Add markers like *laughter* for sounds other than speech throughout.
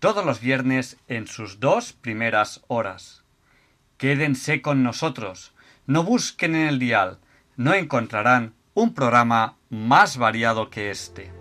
todos los viernes en sus dos primeras horas. Quédense con nosotros, no busquen en el dial, no encontrarán un programa más variado que este.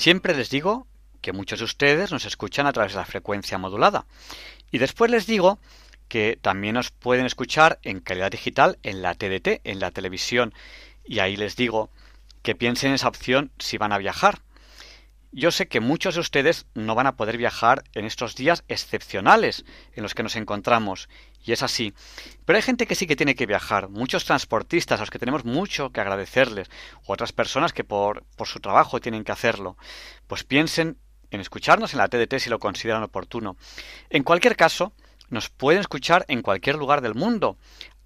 Siempre les digo que muchos de ustedes nos escuchan a través de la frecuencia modulada. Y después les digo que también nos pueden escuchar en calidad digital en la TDT, en la televisión. Y ahí les digo que piensen en esa opción si van a viajar. Yo sé que muchos de ustedes no van a poder viajar en estos días excepcionales en los que nos encontramos, y es así. Pero hay gente que sí que tiene que viajar, muchos transportistas a los que tenemos mucho que agradecerles, u otras personas que por, por su trabajo tienen que hacerlo. Pues piensen en escucharnos en la TDT si lo consideran oportuno. En cualquier caso, nos pueden escuchar en cualquier lugar del mundo,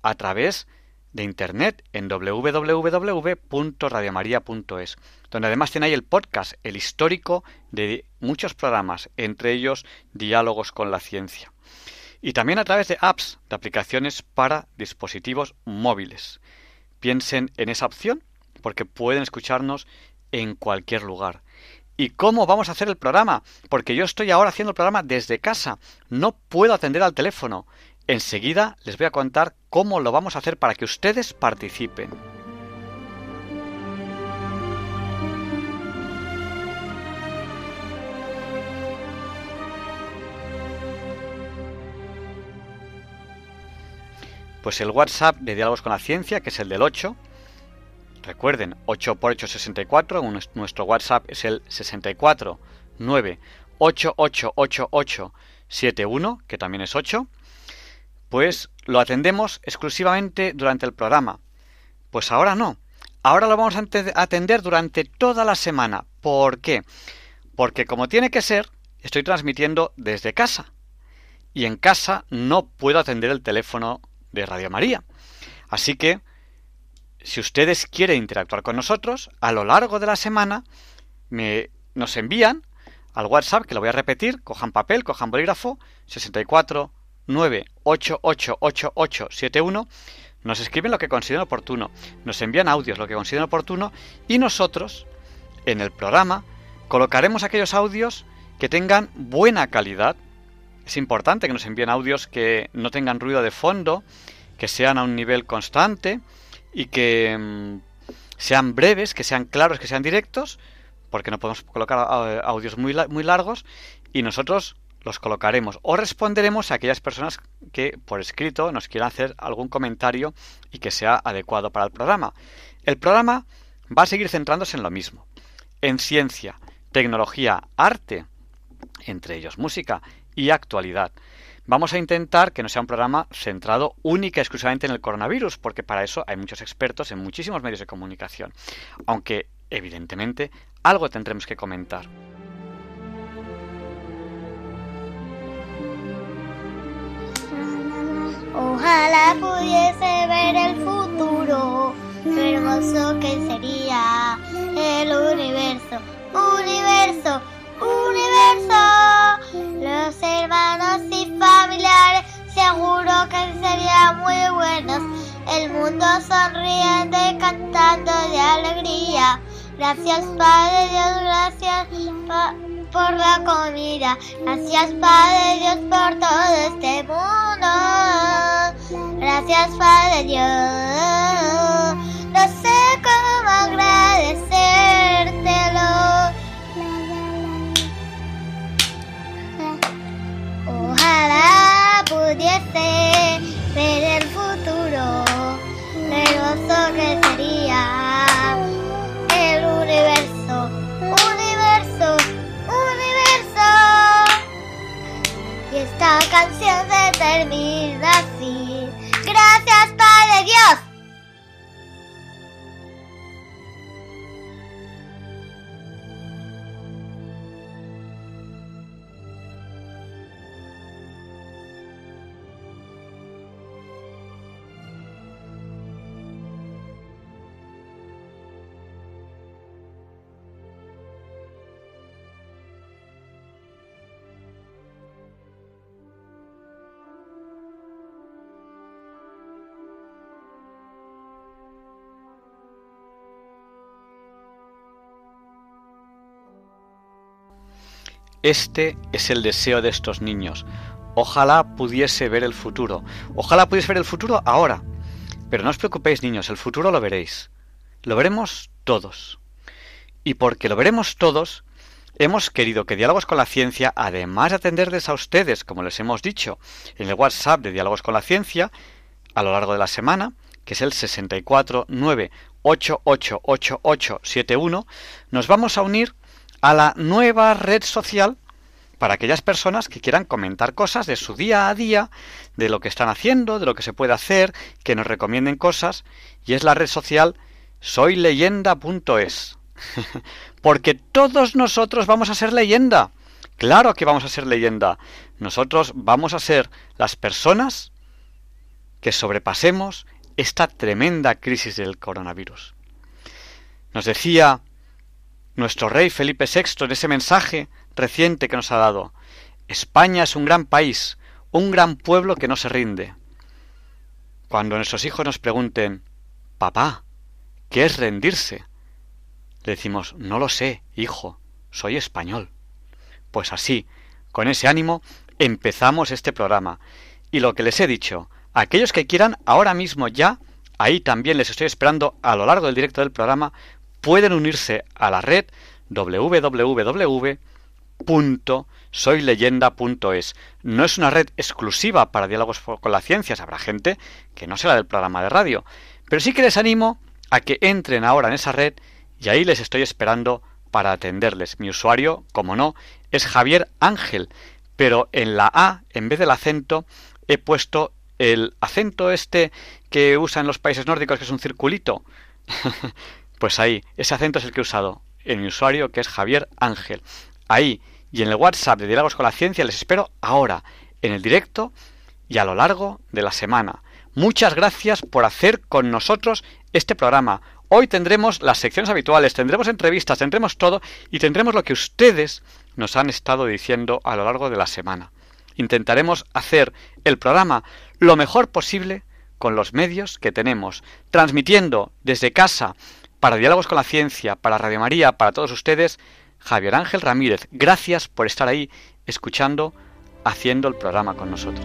a través de internet en www.radiomaria.es, donde además tiene ahí el podcast, el histórico de muchos programas, entre ellos Diálogos con la Ciencia. Y también a través de apps, de aplicaciones para dispositivos móviles. Piensen en esa opción porque pueden escucharnos en cualquier lugar. ¿Y cómo vamos a hacer el programa? Porque yo estoy ahora haciendo el programa desde casa. No puedo atender al teléfono. Enseguida les voy a contar cómo lo vamos a hacer para que ustedes participen. Pues el WhatsApp de Diálogos con la Ciencia, que es el del 8, recuerden, 8 por 8 64, nuestro WhatsApp es el 64 9 71, que también es 8, pues lo atendemos exclusivamente durante el programa. Pues ahora no. Ahora lo vamos a atender durante toda la semana. ¿Por qué? Porque como tiene que ser, estoy transmitiendo desde casa. Y en casa no puedo atender el teléfono de Radio María. Así que, si ustedes quieren interactuar con nosotros, a lo largo de la semana me, nos envían al WhatsApp, que lo voy a repetir, cojan papel, cojan bolígrafo, 64 9888871 nos escriben lo que consideren oportuno, nos envían audios lo que consideren oportuno y nosotros en el programa colocaremos aquellos audios que tengan buena calidad. Es importante que nos envíen audios que no tengan ruido de fondo, que sean a un nivel constante y que mm, sean breves, que sean claros, que sean directos, porque no podemos colocar audios muy, muy largos y nosotros los colocaremos o responderemos a aquellas personas que por escrito nos quieran hacer algún comentario y que sea adecuado para el programa. El programa va a seguir centrándose en lo mismo, en ciencia, tecnología, arte entre ellos música y actualidad. Vamos a intentar que no sea un programa centrado única y exclusivamente en el coronavirus, porque para eso hay muchos expertos en muchísimos medios de comunicación. Aunque, evidentemente, algo tendremos que comentar. Ojalá pudiese ver el futuro, lo hermoso que sería el universo, universo, universo. Los hermanos y familiares seguro que serían muy buenos. El mundo sonriente cantando de alegría. Gracias Padre Dios, gracias por la comida. Gracias Padre Dios por todo este mundo. Gracias Padre Dios. No sé cómo agradecértelo. Ojalá pudiese ver el futuro, hermoso que sería esta canción se termina así. Gracias, Padre Dios. Este es el deseo de estos niños. Ojalá pudiese ver el futuro. Ojalá pudiese ver el futuro ahora. Pero no os preocupéis, niños, el futuro lo veréis. Lo veremos todos. Y porque lo veremos todos, hemos querido que Diálogos con la Ciencia, además de atenderles a ustedes, como les hemos dicho, en el WhatsApp de Diálogos con la Ciencia, a lo largo de la semana, que es el 649888871, nos vamos a unir a la nueva red social para aquellas personas que quieran comentar cosas de su día a día, de lo que están haciendo, de lo que se puede hacer, que nos recomienden cosas, y es la red social soyleyenda.es. *laughs* Porque todos nosotros vamos a ser leyenda. Claro que vamos a ser leyenda. Nosotros vamos a ser las personas que sobrepasemos esta tremenda crisis del coronavirus. Nos decía nuestro rey Felipe VI en ese mensaje reciente que nos ha dado. España es un gran país, un gran pueblo que no se rinde. Cuando nuestros hijos nos pregunten, papá, ¿qué es rendirse? Le decimos, no lo sé, hijo, soy español. Pues así, con ese ánimo, empezamos este programa. Y lo que les he dicho, aquellos que quieran ahora mismo ya, ahí también les estoy esperando a lo largo del directo del programa, pueden unirse a la red www.soyleyenda.es. No es una red exclusiva para diálogos con la ciencia, habrá gente que no será del programa de radio, pero sí que les animo a que entren ahora en esa red y ahí les estoy esperando para atenderles. Mi usuario, como no, es Javier Ángel, pero en la A, en vez del acento, he puesto el acento este que usan los países nórdicos, que es un circulito. *laughs* Pues ahí, ese acento es el que he usado en mi usuario, que es Javier Ángel. Ahí y en el WhatsApp de Diálogos con la Ciencia les espero ahora, en el directo y a lo largo de la semana. Muchas gracias por hacer con nosotros este programa. Hoy tendremos las secciones habituales, tendremos entrevistas, tendremos todo y tendremos lo que ustedes nos han estado diciendo a lo largo de la semana. Intentaremos hacer el programa lo mejor posible con los medios que tenemos, transmitiendo desde casa para Diálogos con la Ciencia, para Radio María, para todos ustedes, Javier Ángel Ramírez. Gracias por estar ahí escuchando, haciendo el programa con nosotros.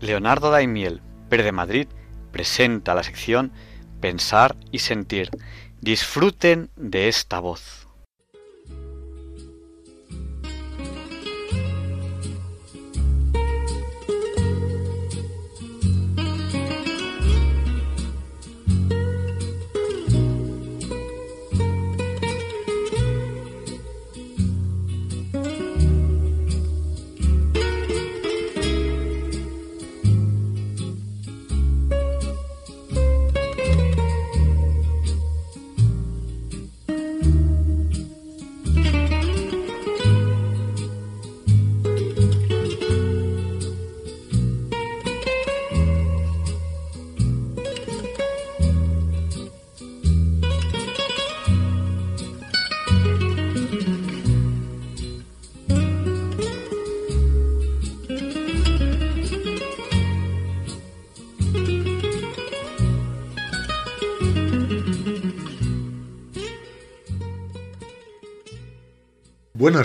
Leonardo Daimiel, PER de Madrid, presenta la sección Pensar y Sentir. Disfruten de esta voz.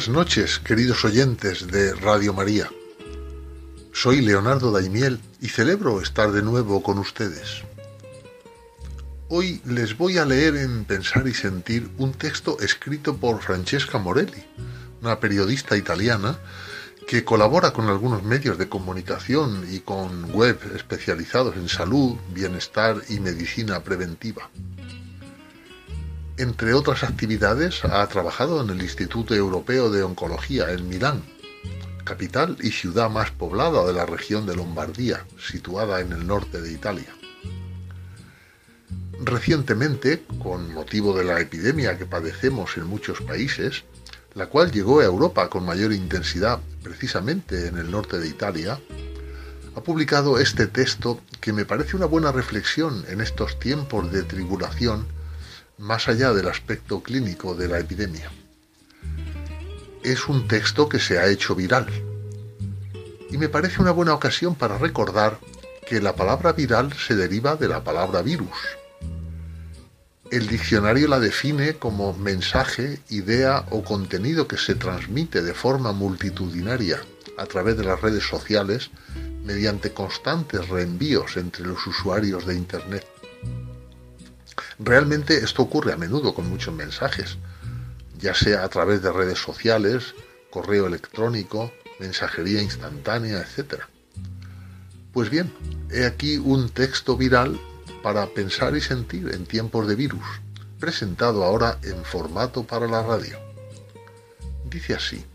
Buenas noches, queridos oyentes de Radio María. Soy Leonardo Daimiel y celebro estar de nuevo con ustedes. Hoy les voy a leer en Pensar y Sentir un texto escrito por Francesca Morelli, una periodista italiana que colabora con algunos medios de comunicación y con web especializados en salud, bienestar y medicina preventiva. Entre otras actividades, ha trabajado en el Instituto Europeo de Oncología en Milán, capital y ciudad más poblada de la región de Lombardía, situada en el norte de Italia. Recientemente, con motivo de la epidemia que padecemos en muchos países, la cual llegó a Europa con mayor intensidad precisamente en el norte de Italia, ha publicado este texto que me parece una buena reflexión en estos tiempos de tribulación más allá del aspecto clínico de la epidemia. Es un texto que se ha hecho viral y me parece una buena ocasión para recordar que la palabra viral se deriva de la palabra virus. El diccionario la define como mensaje, idea o contenido que se transmite de forma multitudinaria a través de las redes sociales mediante constantes reenvíos entre los usuarios de Internet. Realmente esto ocurre a menudo con muchos mensajes, ya sea a través de redes sociales, correo electrónico, mensajería instantánea, etc. Pues bien, he aquí un texto viral para pensar y sentir en tiempos de virus, presentado ahora en formato para la radio. Dice así.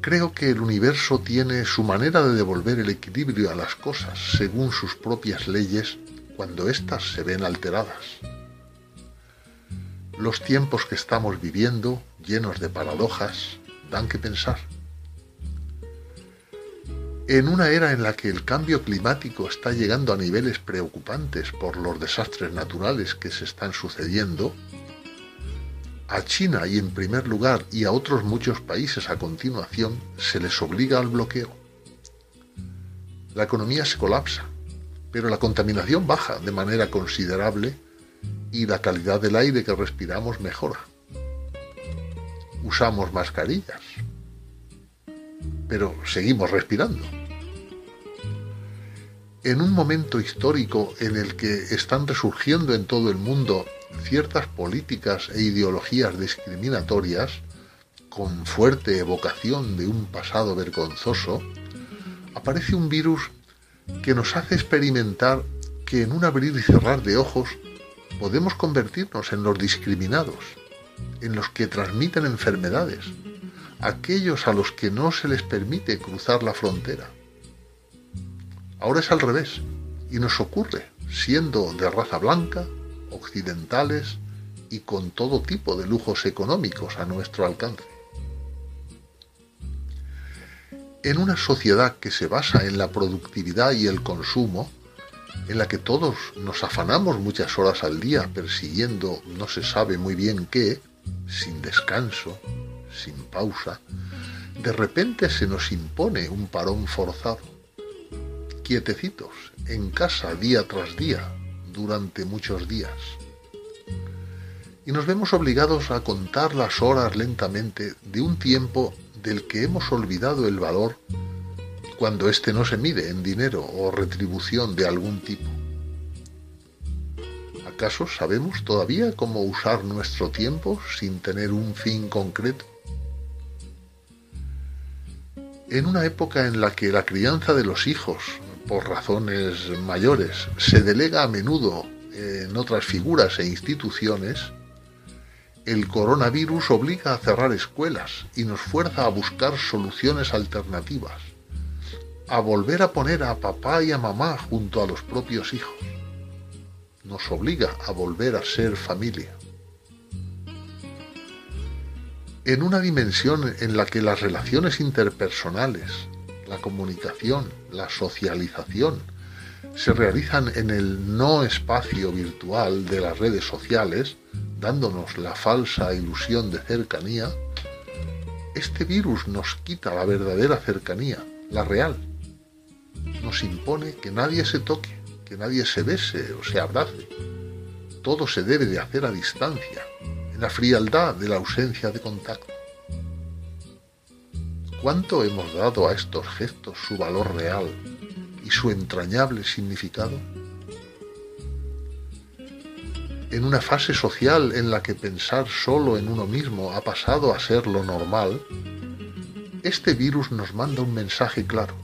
Creo que el universo tiene su manera de devolver el equilibrio a las cosas según sus propias leyes cuando éstas se ven alteradas. Los tiempos que estamos viviendo, llenos de paradojas, dan que pensar. En una era en la que el cambio climático está llegando a niveles preocupantes por los desastres naturales que se están sucediendo, a China y en primer lugar y a otros muchos países a continuación se les obliga al bloqueo. La economía se colapsa, pero la contaminación baja de manera considerable y la calidad del aire que respiramos mejora. Usamos mascarillas, pero seguimos respirando. En un momento histórico en el que están resurgiendo en todo el mundo ciertas políticas e ideologías discriminatorias, con fuerte evocación de un pasado vergonzoso, aparece un virus que nos hace experimentar que en un abrir y cerrar de ojos podemos convertirnos en los discriminados, en los que transmiten enfermedades, aquellos a los que no se les permite cruzar la frontera. Ahora es al revés, y nos ocurre, siendo de raza blanca, occidentales y con todo tipo de lujos económicos a nuestro alcance. En una sociedad que se basa en la productividad y el consumo, en la que todos nos afanamos muchas horas al día persiguiendo no se sabe muy bien qué, sin descanso, sin pausa, de repente se nos impone un parón forzado. Quietecitos, en casa día tras día, durante muchos días. Y nos vemos obligados a contar las horas lentamente de un tiempo del que hemos olvidado el valor cuando éste no se mide en dinero o retribución de algún tipo. ¿Acaso sabemos todavía cómo usar nuestro tiempo sin tener un fin concreto? En una época en la que la crianza de los hijos, por razones mayores, se delega a menudo en otras figuras e instituciones, el coronavirus obliga a cerrar escuelas y nos fuerza a buscar soluciones alternativas, a volver a poner a papá y a mamá junto a los propios hijos. Nos obliga a volver a ser familia. En una dimensión en la que las relaciones interpersonales, la comunicación, la socialización, se realizan en el no espacio virtual de las redes sociales, dándonos la falsa ilusión de cercanía, este virus nos quita la verdadera cercanía, la real. Nos impone que nadie se toque, que nadie se bese o se abrace. Todo se debe de hacer a distancia, en la frialdad de la ausencia de contacto. ¿Cuánto hemos dado a estos gestos su valor real y su entrañable significado? En una fase social en la que pensar solo en uno mismo ha pasado a ser lo normal, este virus nos manda un mensaje claro.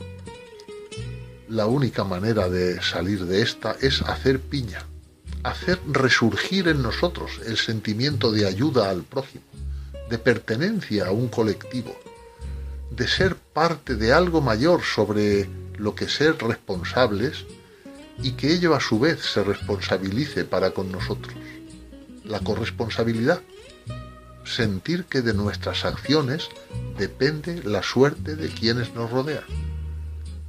La única manera de salir de esta es hacer piña, hacer resurgir en nosotros el sentimiento de ayuda al prójimo, de pertenencia a un colectivo, de ser parte de algo mayor sobre lo que ser responsables y que ello a su vez se responsabilice para con nosotros. La corresponsabilidad. Sentir que de nuestras acciones depende la suerte de quienes nos rodean.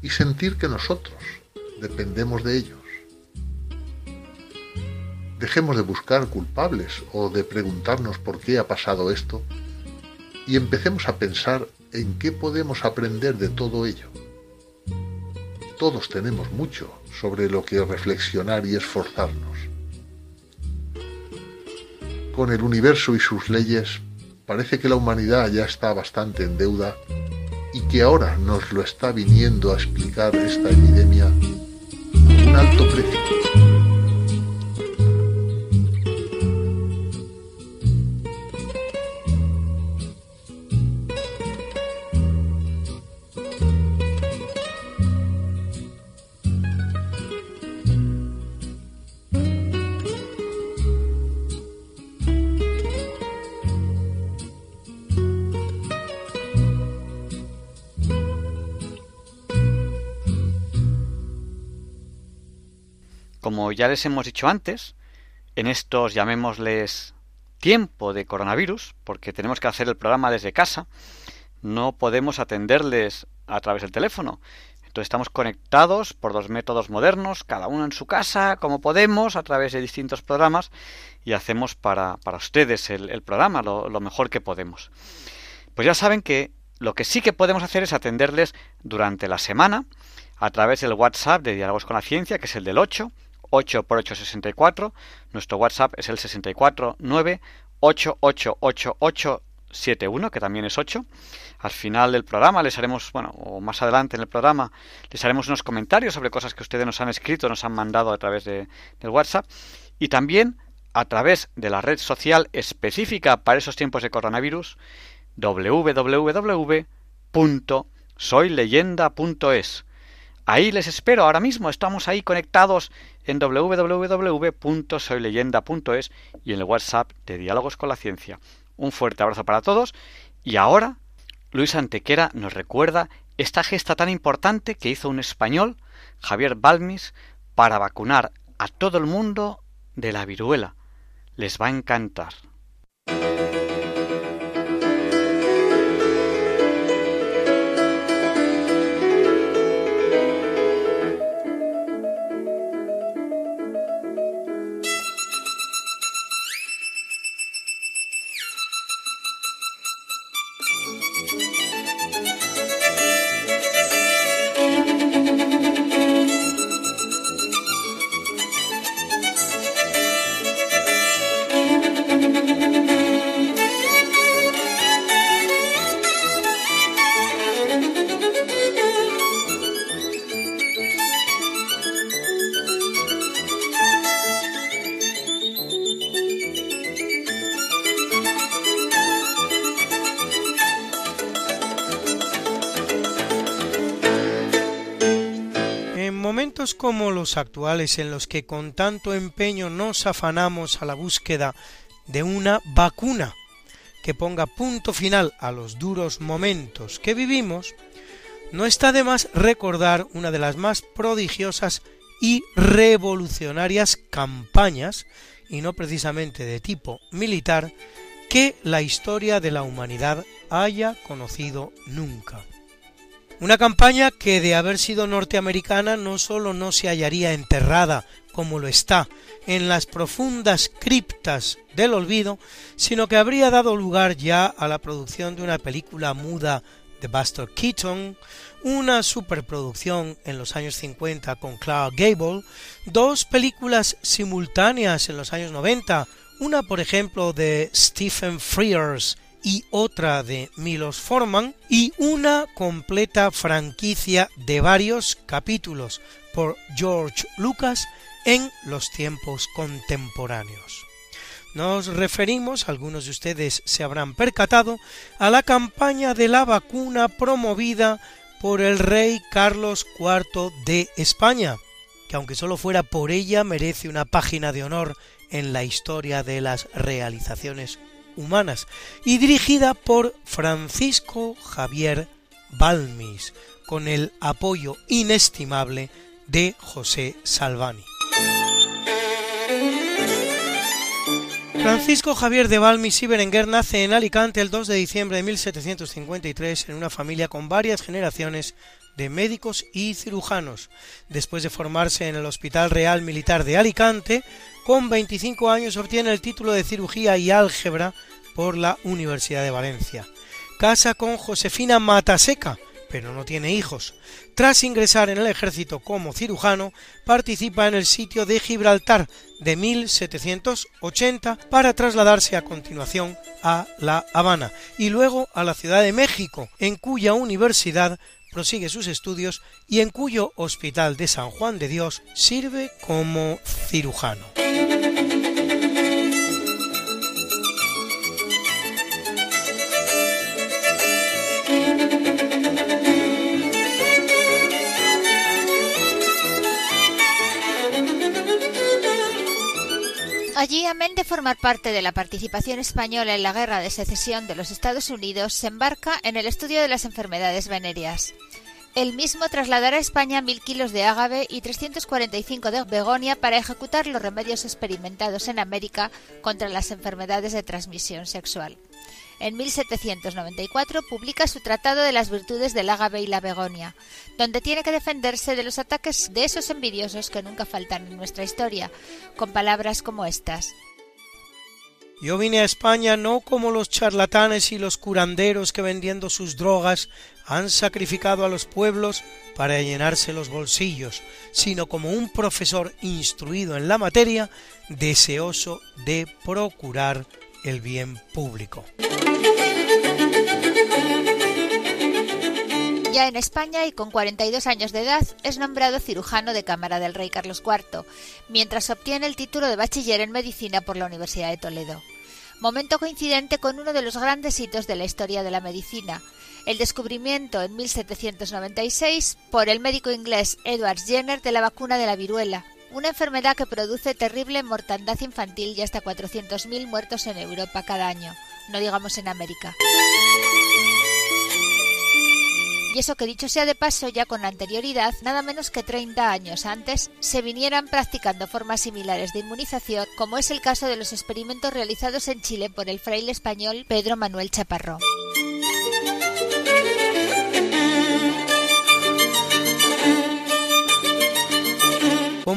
Y sentir que nosotros dependemos de ellos. Dejemos de buscar culpables o de preguntarnos por qué ha pasado esto y empecemos a pensar en qué podemos aprender de todo ello. Todos tenemos mucho sobre lo que reflexionar y esforzarnos. Con el universo y sus leyes, parece que la humanidad ya está bastante en deuda y que ahora nos lo está viniendo a explicar esta epidemia un alto precio. Como ya les hemos dicho antes, en estos llamémosles tiempo de coronavirus, porque tenemos que hacer el programa desde casa, no podemos atenderles a través del teléfono. Entonces estamos conectados por dos métodos modernos, cada uno en su casa, como podemos, a través de distintos programas, y hacemos para, para ustedes el, programa lo, lo mejor que podemos. Pues ya saben que lo que sí que podemos hacer es atenderles durante la semana a través del WhatsApp de Diálogos con la Ciencia, que es el del 8 8 por 8 64. Nuestro WhatsApp es el 649 888871, que también es 8. Al final del programa les haremos, bueno, o más adelante en el programa, les haremos unos comentarios sobre cosas que ustedes nos han escrito, nos han mandado a través de, del WhatsApp. Y también a través de la red social específica para esos tiempos de coronavirus, www.soyleyenda.es. Ahí les espero ahora mismo, estamos ahí conectados en www.soyleyenda.es y en el WhatsApp de Diálogos con la Ciencia. Un fuerte abrazo para todos y ahora Luis Antequera nos recuerda esta gesta tan importante que hizo un español, Javier Balmis, para vacunar a todo el mundo de la viruela. Les va a encantar. Actuales en los que con tanto empeño nos afanamos a la búsqueda de una vacuna que ponga punto final a los duros momentos que vivimos, no está de más recordar una de las más prodigiosas y revolucionarias campañas, y no precisamente de tipo militar, que la historia de la humanidad haya conocido nunca. Una campaña que de haber sido norteamericana no sólo no se hallaría enterrada, como lo está, en las profundas criptas del olvido, sino que habría dado lugar ya a la producción de una película muda de Buster Keaton, una superproducción en los años 50 con Clark Gable, dos películas simultáneas en los años 90, una por ejemplo de Stephen Frears y otra de Milos Forman, y una completa franquicia de varios capítulos por George Lucas en los tiempos contemporáneos. Nos referimos, algunos de ustedes se habrán percatado, a la campaña de la vacuna promovida por el rey Carlos IV de España, que aunque solo fuera por ella merece una página de honor en la historia de las realizaciones humanas, y dirigida por Francisco Javier Balmis, con el apoyo inestimable de José Salvani. Francisco Javier de Balmis y Berenguer nace en Alicante el 2 de diciembre de 1753 en una familia con varias generaciones de médicos y cirujanos. Después de formarse en el Hospital Real Militar de Alicante, con 25 años obtiene el título de cirugía y álgebra por la Universidad de Valencia. Casa con Josefina Mataseca, pero no tiene hijos. Tras ingresar en el ejército como cirujano, participa en el sitio de Gibraltar de 1780 para trasladarse a continuación a La Habana y luego a la Ciudad de México, en cuya universidad prosigue sus estudios y en cuyo Hospital de San Juan de Dios sirve como cirujano. Allí, amén de formar parte de la participación española en la Guerra de Secesión de los Estados Unidos, se embarca en el estudio de las enfermedades venéreas. El mismo trasladará a España mil kilos de ágave y 345 de begonia para ejecutar los remedios experimentados en América contra las enfermedades de transmisión sexual. En 1794 publica su Tratado de las Virtudes del Ágave y la Begonia, donde tiene que defenderse de los ataques de esos envidiosos que nunca faltan en nuestra historia, con palabras como estas. Yo vine a España no como los charlatanes y los curanderos que vendiendo sus drogas han sacrificado a los pueblos para llenarse los bolsillos, sino como un profesor instruido en la materia, deseoso de procurar el bien público. Ya en España y con 42 años de edad es nombrado cirujano de Cámara del Rey Carlos IV, mientras obtiene el título de bachiller en medicina por la Universidad de Toledo. Momento coincidente con uno de los grandes hitos de la historia de la medicina, el descubrimiento en 1796 por el médico inglés Edward Jenner de la vacuna de la viruela, una enfermedad que produce terrible mortandad infantil y hasta 400.000 muertos en Europa cada año, no digamos en América. Y eso que dicho sea de paso, ya con anterioridad, nada menos que 30 años antes, se vinieran practicando formas similares de inmunización, como es el caso de los experimentos realizados en Chile por el fraile español Pedro Manuel Chaparro.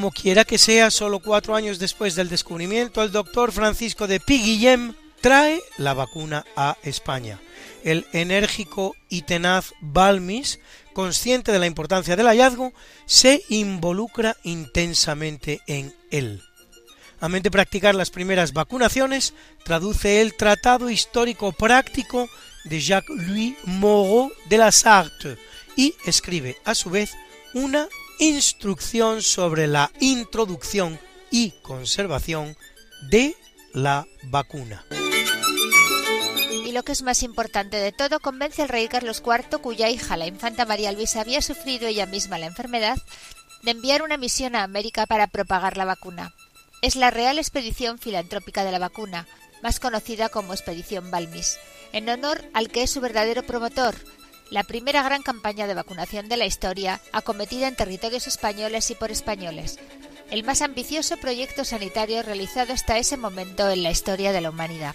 Como quiera que sea, solo cuatro años después del descubrimiento, el doctor Francisco de Piguillem trae la vacuna a España. El enérgico y tenaz Balmis, consciente de la importancia del hallazgo, se involucra intensamente en él. Amén de practicar las primeras vacunaciones, traduce el Tratado Histórico Práctico de Jacques-Louis Moreau de la Sarthe y escribe a su vez una instrucción sobre la introducción y conservación de la vacuna. Y lo que es más importante de todo, convence al rey Carlos IV, cuya hija, la infanta María Luisa, había sufrido ella misma la enfermedad, de enviar una misión a América para propagar la vacuna. Es la Real Expedición Filantrópica de la Vacuna, más conocida como Expedición Balmis, en honor al que es su verdadero promotor, la primera gran campaña de vacunación de la historia acometida en territorios españoles y por españoles, el más ambicioso proyecto sanitario realizado hasta ese momento en la historia de la humanidad.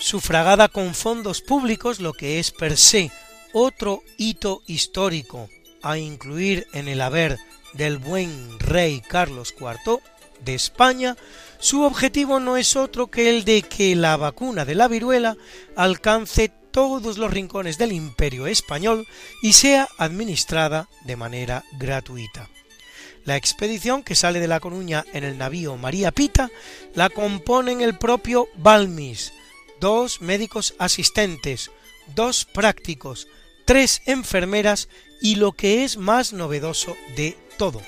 Sufragada con fondos públicos, lo que es per se otro hito histórico a incluir en el haber del buen rey Carlos IV de España, su objetivo no es otro que el de que la vacuna de la viruela alcance todos los rincones del imperio español y sea administrada de manera gratuita. La expedición que sale de La Coruña en el navío María Pita la componen el propio Balmis, dos médicos asistentes, dos prácticos, tres enfermeras y lo que es más novedoso de todo,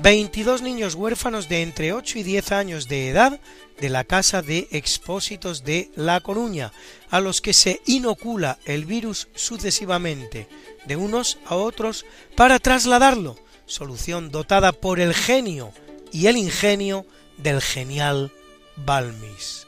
22 niños huérfanos de entre 8 y 10 años de edad de la Casa de Expósitos de La Coruña, a los que se inocula el virus sucesivamente, de unos a otros, para trasladarlo, solución dotada por el genio y el ingenio del genial Balmis.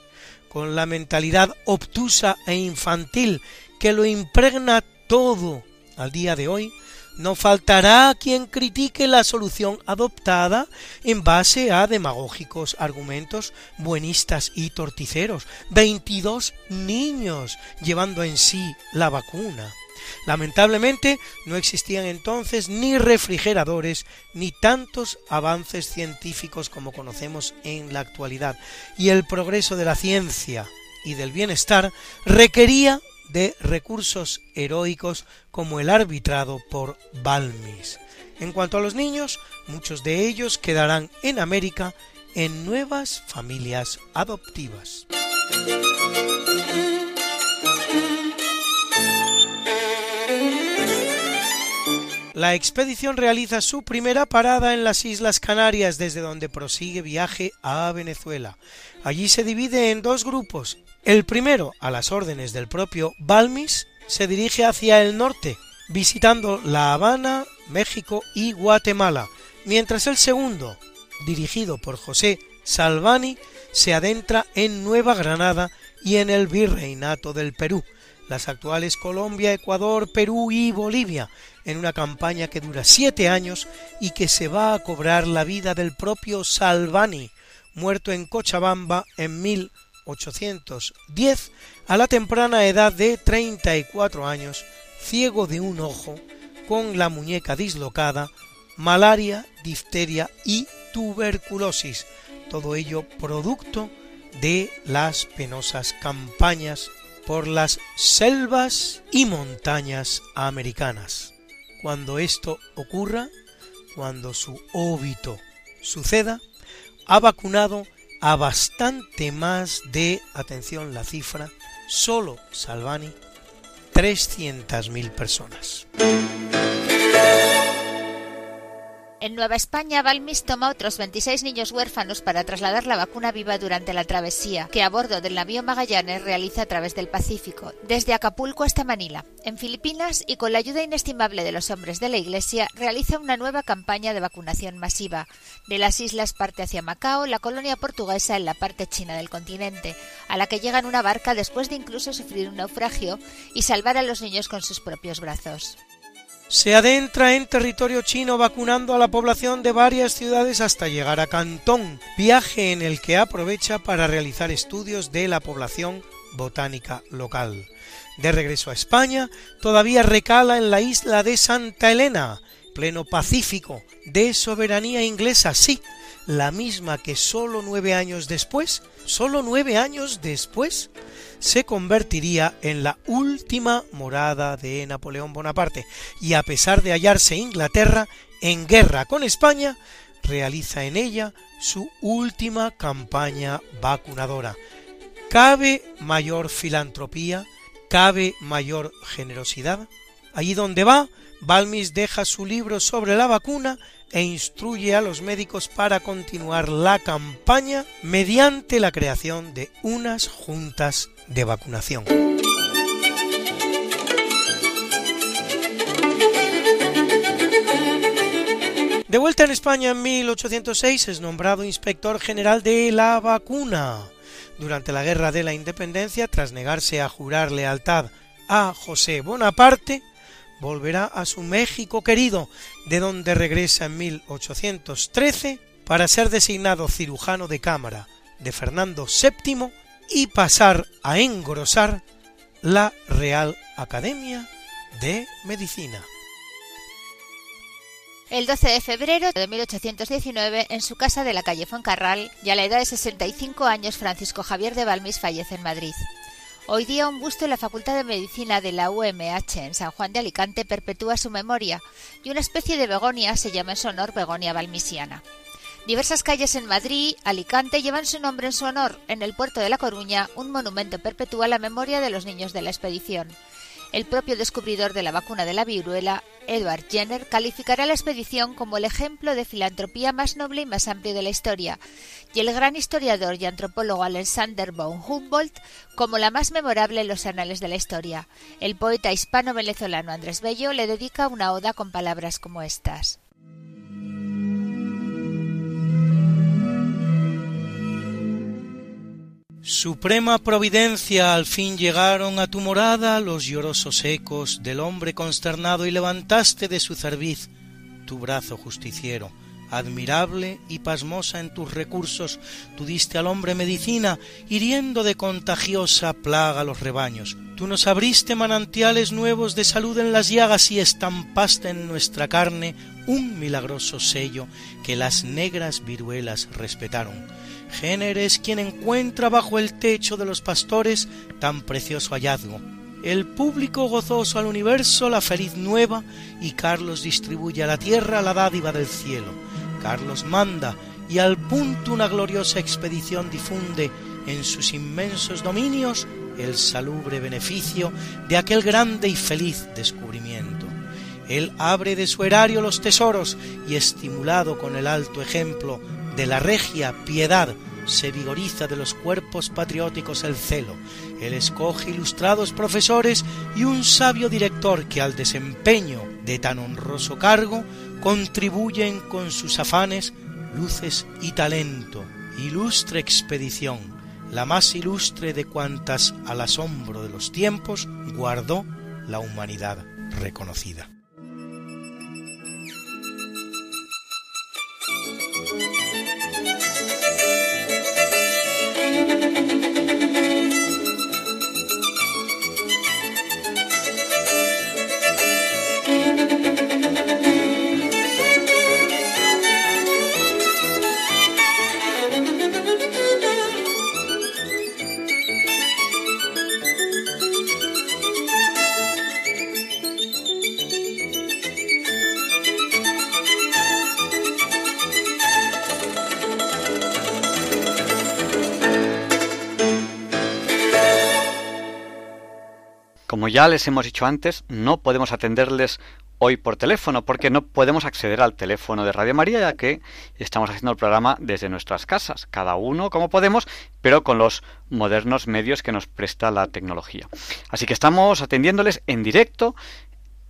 Con la mentalidad obtusa e infantil que lo impregna todo al día de hoy, no faltará quien critique la solución adoptada en base a demagógicos argumentos buenistas y torticeros. 22 niños llevando en sí la vacuna. Lamentablemente no existían entonces ni refrigeradores ni tantos avances científicos como conocemos en la actualidad y el progreso de la ciencia y del bienestar requería de recursos heroicos como el arbitrado por Balmis. En cuanto a los niños, muchos de ellos quedarán en América en nuevas familias adoptivas. La expedición realiza su primera parada en las Islas Canarias, desde donde prosigue viaje a Venezuela. Allí se divide en dos grupos, el primero, a las órdenes del propio Balmis, se dirige hacia el norte, visitando La Habana, México y Guatemala, mientras el segundo, dirigido por José Salvani, se adentra en Nueva Granada y en el Virreinato del Perú, las actuales Colombia, Ecuador, Perú y Bolivia, en una campaña que dura siete años y que se va a cobrar la vida del propio Salvani, muerto en Cochabamba en 1810 a la temprana edad de 34 años, ciego de un ojo, con la muñeca dislocada, malaria, difteria y tuberculosis, todo ello producto de las penosas campañas por las selvas y montañas americanas. Cuando esto ocurra, cuando su óbito suceda, ha vacunado a bastante más de, atención la cifra, solo Salvani, 300.000 personas. En Nueva España, Balmis toma otros 26 niños huérfanos para trasladar la vacuna viva durante la travesía que a bordo del navío Magallanes realiza a través del Pacífico, desde Acapulco hasta Manila. En Filipinas, y con la ayuda inestimable de los hombres de la Iglesia, realiza una nueva campaña de vacunación masiva. De las islas parte hacia Macao, la colonia portuguesa en la parte china del continente, a la que llega en una barca después de incluso sufrir un naufragio y salvar a los niños con sus propios brazos se adentra en territorio chino vacunando a la población de varias ciudades hasta llegar a Cantón, viaje en el que aprovecha para realizar estudios de la población botánica local. De regreso a España, todavía recala en la isla de Santa Elena, pleno Pacífico, de soberanía inglesa, sí, la misma que solo nueve años después, solo nueve años después, se convertiría en la última morada de Napoleón Bonaparte y a pesar de hallarse Inglaterra en guerra con España, realiza en ella su última campaña vacunadora. ¿Cabe mayor filantropía? ¿Cabe mayor generosidad? Allí donde va, Balmis deja su libro sobre la vacuna e instruye a los médicos para continuar la campaña mediante la creación de unas juntas de vacunación. De vuelta en España en 1806 es nombrado inspector general de la vacuna. Durante la Guerra de la Independencia, tras negarse a jurar lealtad a José Bonaparte, volverá a su México querido, de donde regresa en 1813 para ser designado cirujano de cámara de Fernando VII y pasar a engrosar la Real Academia de Medicina. El 12 de febrero de 1819, en su casa de la calle Foncarral, y a la edad de 65 años, Francisco Javier de Balmis fallece en Madrid. Hoy día un busto en la Facultad de Medicina de la UMH en San Juan de Alicante perpetúa su memoria y una especie de begonia se llama en su honor begonia balmisiana. Diversas calles en Madrid, Alicante llevan su nombre en su honor. En el puerto de La Coruña, un monumento perpetúa la memoria de los niños de la expedición. El propio descubridor de la vacuna de la viruela, Edward Jenner, calificará la expedición como el ejemplo de filantropía más noble y más amplio de la historia, y el gran historiador y antropólogo Alexander von Humboldt como la más memorable en los anales de la historia. El poeta hispano-venezolano Andrés Bello le dedica una oda con palabras como estas. Suprema Providencia, al fin llegaron a tu morada los llorosos ecos del hombre consternado y levantaste de su cerviz tu brazo justiciero. Admirable y pasmosa en tus recursos, tú diste al hombre medicina, hiriendo de contagiosa plaga los rebaños. Tú nos abriste manantiales nuevos de salud en las llagas y estampaste en nuestra carne un milagroso sello que las negras viruelas respetaron Géner es quien encuentra bajo el techo de los pastores tan precioso hallazgo. El público gozoso al universo la feliz nueva y Carlos distribuye a la tierra la dádiva del cielo. Carlos manda y al punto una gloriosa expedición difunde en sus inmensos dominios el salubre beneficio de aquel grande y feliz descubrimiento. Él abre de su erario los tesoros y estimulado con el alto ejemplo de la regia piedad se vigoriza de los cuerpos patrióticos el celo. Él escoge ilustrados profesores y un sabio director que al desempeño de tan honroso cargo contribuyen con sus afanes, luces y talento. Ilustre expedición, la más ilustre de cuantas al asombro de los tiempos guardó la humanidad reconocida. Como ya les hemos dicho antes, no podemos atenderles hoy por teléfono porque no podemos acceder al teléfono de Radio María ya que estamos haciendo el programa desde nuestras casas, cada uno como podemos, pero con los modernos medios que nos presta la tecnología. Así que estamos atendiéndoles en directo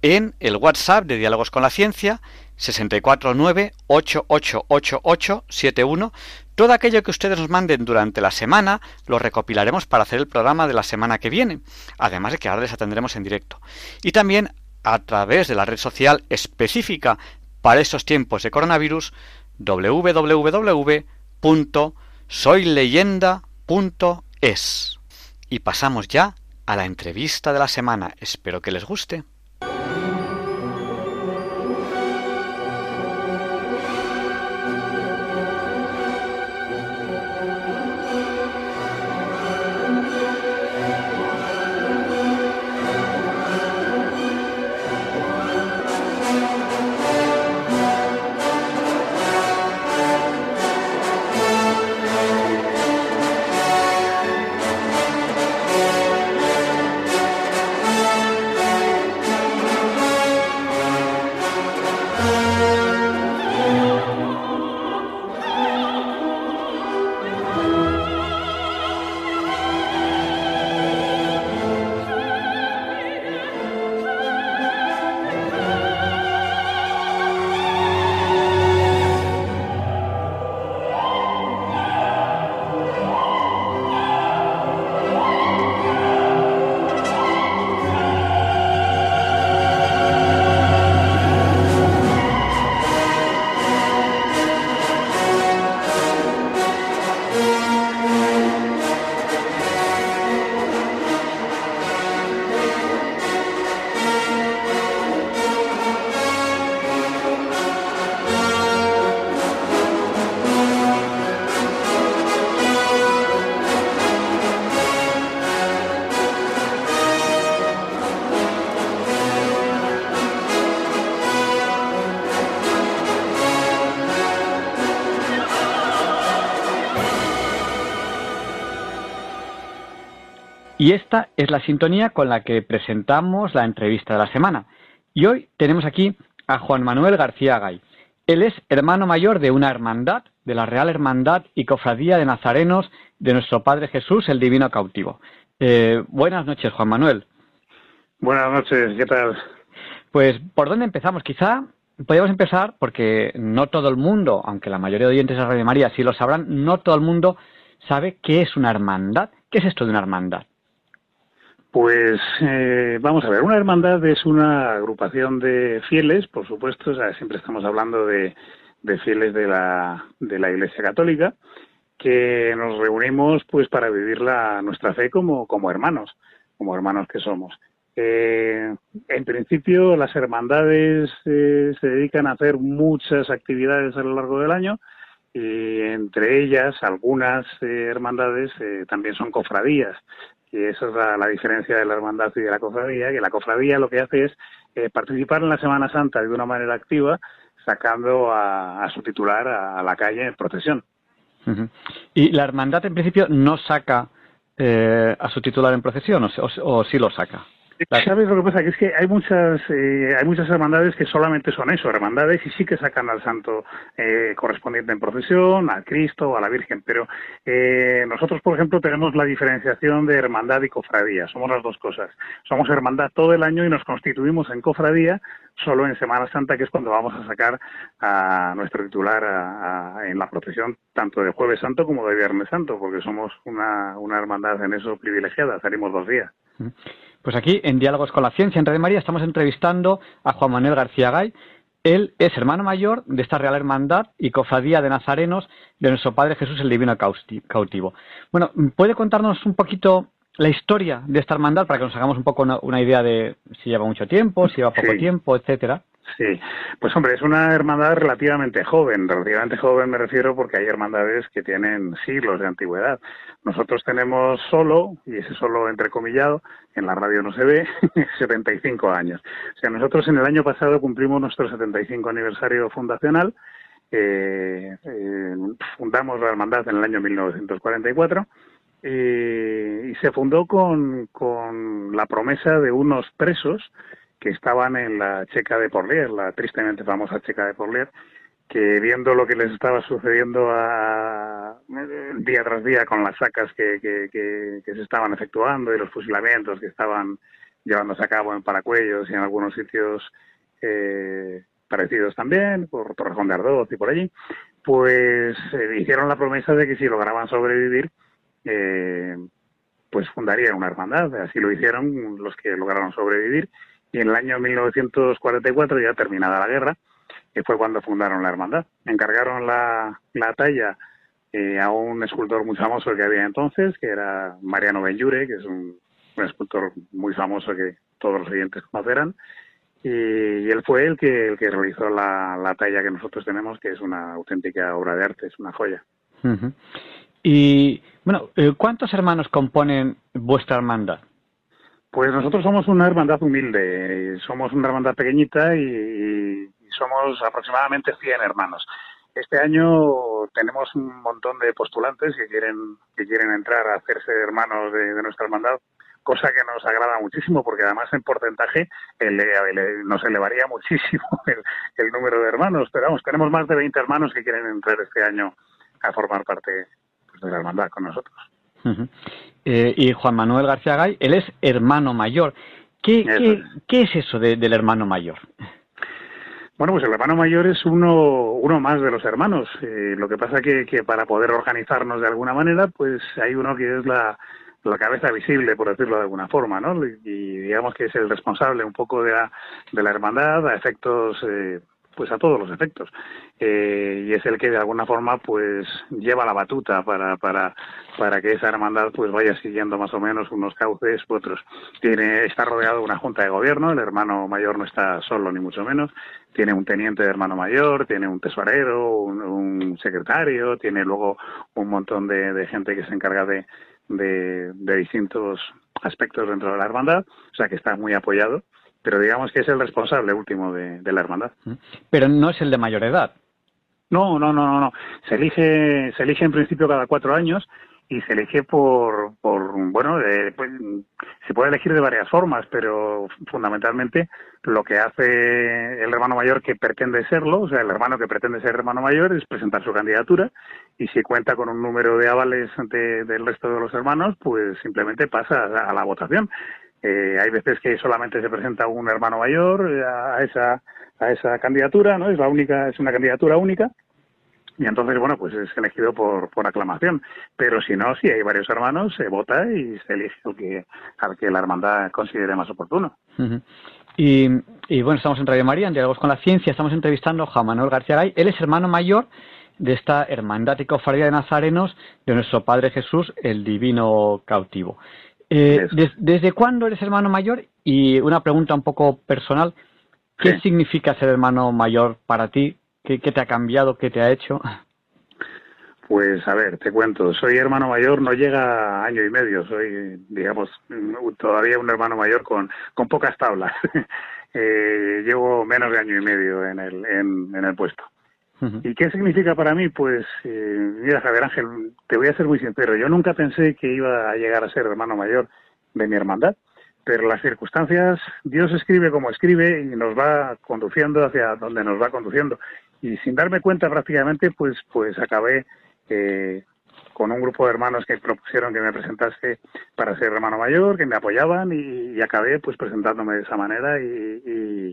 en el WhatsApp de Diálogos con la Ciencia 649-888871. Todo aquello que ustedes nos manden durante la semana lo recopilaremos para hacer el programa de la semana que viene, además de que ahora les atendremos en directo. Y también a través de la red social específica para estos tiempos de coronavirus www.soyleyenda.es. Y pasamos ya a la entrevista de la semana. Espero que les guste. Y esta es la sintonía con la que presentamos la entrevista de la semana. Y hoy tenemos aquí a Juan Manuel García Gay. Él es hermano mayor de una hermandad, de la Real Hermandad y Cofradía de Nazarenos de nuestro Padre Jesús, el Divino Cautivo. Eh, buenas noches, Juan Manuel. Buenas noches, ¿qué tal? Pues, ¿por dónde empezamos? Quizá podríamos empezar porque no todo el mundo, aunque la mayoría de oyentes de Radio María sí lo sabrán, no todo el mundo sabe qué es una hermandad. ¿Qué es esto de una hermandad? Pues eh, vamos a ver, una hermandad es una agrupación de fieles, por supuesto, siempre estamos hablando de, fieles de la, de la Iglesia Católica, que nos reunimos pues para vivir la, nuestra fe como, hermanos, como hermanos que somos. Eh, en principio, las hermandades eh, se dedican a hacer muchas actividades a lo largo del año y entre ellas algunas hermandades también son cofradías. Y esa es la, diferencia de la hermandad y de la cofradía, que la cofradía lo que hace es participar en la Semana Santa de una manera activa, sacando a, su titular a, la calle en procesión. Y la hermandad en principio no saca a su titular en procesión o, o sí lo saca. ¿Sabes lo que pasa? Que es que hay muchas eh, hay muchas hermandades que solamente son eso, hermandades, y sí que sacan al santo eh, correspondiente en procesión, al Cristo o a la Virgen. Pero eh, nosotros, por ejemplo, tenemos la diferenciación de hermandad y cofradía. Somos las dos cosas. Somos hermandad todo el año y nos constituimos en cofradía solo en Semana Santa, que es cuando vamos a sacar a nuestro titular en la procesión, tanto de Jueves Santo como de Viernes Santo, porque somos una, una hermandad en eso privilegiada. Salimos dos días. Pues aquí, en Diálogos con la Ciencia, en Red María, estamos entrevistando a Juan Manuel García Gay. Él es hermano mayor de esta Real Hermandad y Cofradía de Nazarenos de nuestro Padre Jesús el Divino Cautivo. Bueno, ¿puede contarnos un poquito la historia de esta hermandad para que nos hagamos un poco una, idea de si lleva mucho tiempo, si lleva poco tiempo, etcétera? Sí, pues hombre, es una hermandad relativamente joven. Relativamente joven me refiero porque hay hermandades que tienen siglos de antigüedad. Nosotros tenemos solo, y ese solo entrecomillado, en la radio no se ve, *laughs* 75 años. O sea, nosotros en el año pasado cumplimos nuestro 75 aniversario fundacional. Eh, eh, fundamos la hermandad en el año 1944 y se fundó con, con la promesa de unos presos que estaban en la Checa de Porlier, la tristemente famosa Checa de Porlier, que viendo lo que les estaba sucediendo a, día tras día con las sacas que, que, se estaban efectuando y los fusilamientos que estaban llevándose a cabo en Paracuellos y en algunos sitios eh, parecidos también, por Torrejón de Ardoz y por allí, pues eh, hicieron la promesa de que si lograban sobrevivir, eh, pues fundarían una hermandad. Así lo hicieron los que lograron sobrevivir y en el año 1944, ya terminada la guerra, que fue cuando fundaron la hermandad. Encargaron la, la talla eh, a un escultor muy famoso que había entonces, que era Mariano Benjure, que es un, escultor muy famoso que todos los oyentes conocerán. Y, él fue el que, el que realizó la, la, talla que nosotros tenemos, que es una auténtica obra de arte, es una joya. Y bueno, eh, ¿cuántos hermanos componen vuestra hermandad? Pues nosotros somos una hermandad humilde, somos una hermandad pequeñita y, somos aproximadamente 100 hermanos. Este año tenemos un montón de postulantes que quieren que quieren entrar a hacerse hermanos de, nuestra hermandad, cosa que nos agrada muchísimo porque además en porcentaje nos elevaría *laughs* muchísimo el, número de hermanos. Pero vamos, tenemos más de 20 hermanos que quieren entrar este año a formar parte pues, de la hermandad con nosotros. Eh, y Juan Manuel García Gay, él es hermano mayor. ¿Qué, qué, es eso del hermano mayor? Bueno, pues el hermano mayor es uno, uno más de los hermanos. Eh, lo que pasa que, que para poder organizarnos de alguna manera, pues hay uno que es la, la cabeza visible, por decirlo de alguna forma, ¿no? Y, digamos que es el responsable un poco de la, de la hermandad a efectos eh, pues a todos los efectos. Eh, y es el que de alguna forma pues lleva la batuta para para para que esa hermandad pues vaya siguiendo más o menos unos cauces u otros. Tiene está rodeado de una junta de gobierno el hermano mayor no está solo ni mucho menos. Tiene un teniente de hermano mayor tiene un tesorero un, secretario tiene luego un montón de, gente que se encarga de, de distintos aspectos dentro de la hermandad. O sea que está muy apoyado pero digamos que es el responsable último de, la hermandad. Pero no es el de mayor edad. No, no, no, no, no. Se elige, se elige en principio cada cuatro años y se elige por, por bueno, pues, se puede elegir de varias formas, pero fundamentalmente lo que hace el hermano mayor que pretende serlo, o sea, el hermano que pretende ser hermano mayor es presentar su candidatura y si cuenta con un número de avales del resto de los hermanos, pues simplemente pasa a, la votación. Eh, hay veces que solamente se presenta un hermano mayor eh, a esa a esa candidatura, ¿no? Es la única, es una candidatura única y entonces, bueno, pues es elegido por, por aclamación. Pero si no, si hay varios hermanos, se vota y se elige al que, al que la hermandad considere más oportuno. y, bueno, estamos en Radio María, en Diálogos con la Ciencia, estamos entrevistando a Manuel García Gay. Él es hermano mayor de esta hermandad y cofradía de nazarenos de nuestro Padre Jesús, el Divino Cautivo. Eh, ¿Desde cuándo eres hermano mayor? Y una pregunta un poco personal. ¿Qué significa ser hermano mayor para ti? ¿Qué, te ha cambiado? ¿Qué te ha hecho? Pues a ver, te cuento, soy hermano mayor, no llega año y medio, soy, digamos, todavía un hermano mayor con, con pocas tablas. *laughs* eh, llevo menos de año y medio en el, en, el puesto. ¿Y qué significa para mí? Pues, eh, mira, Javier Ángel, te voy a ser muy sincero, yo nunca pensé que iba a llegar a ser hermano mayor de mi hermandad pero las circunstancias, Dios escribe como escribe y nos va conduciendo hacia donde nos va conduciendo. Y sin darme cuenta prácticamente, pues, pues acabé eh, con un grupo de hermanos que propusieron que me presentase para ser hermano mayor, que me apoyaban y, acabé pues presentándome de esa manera y,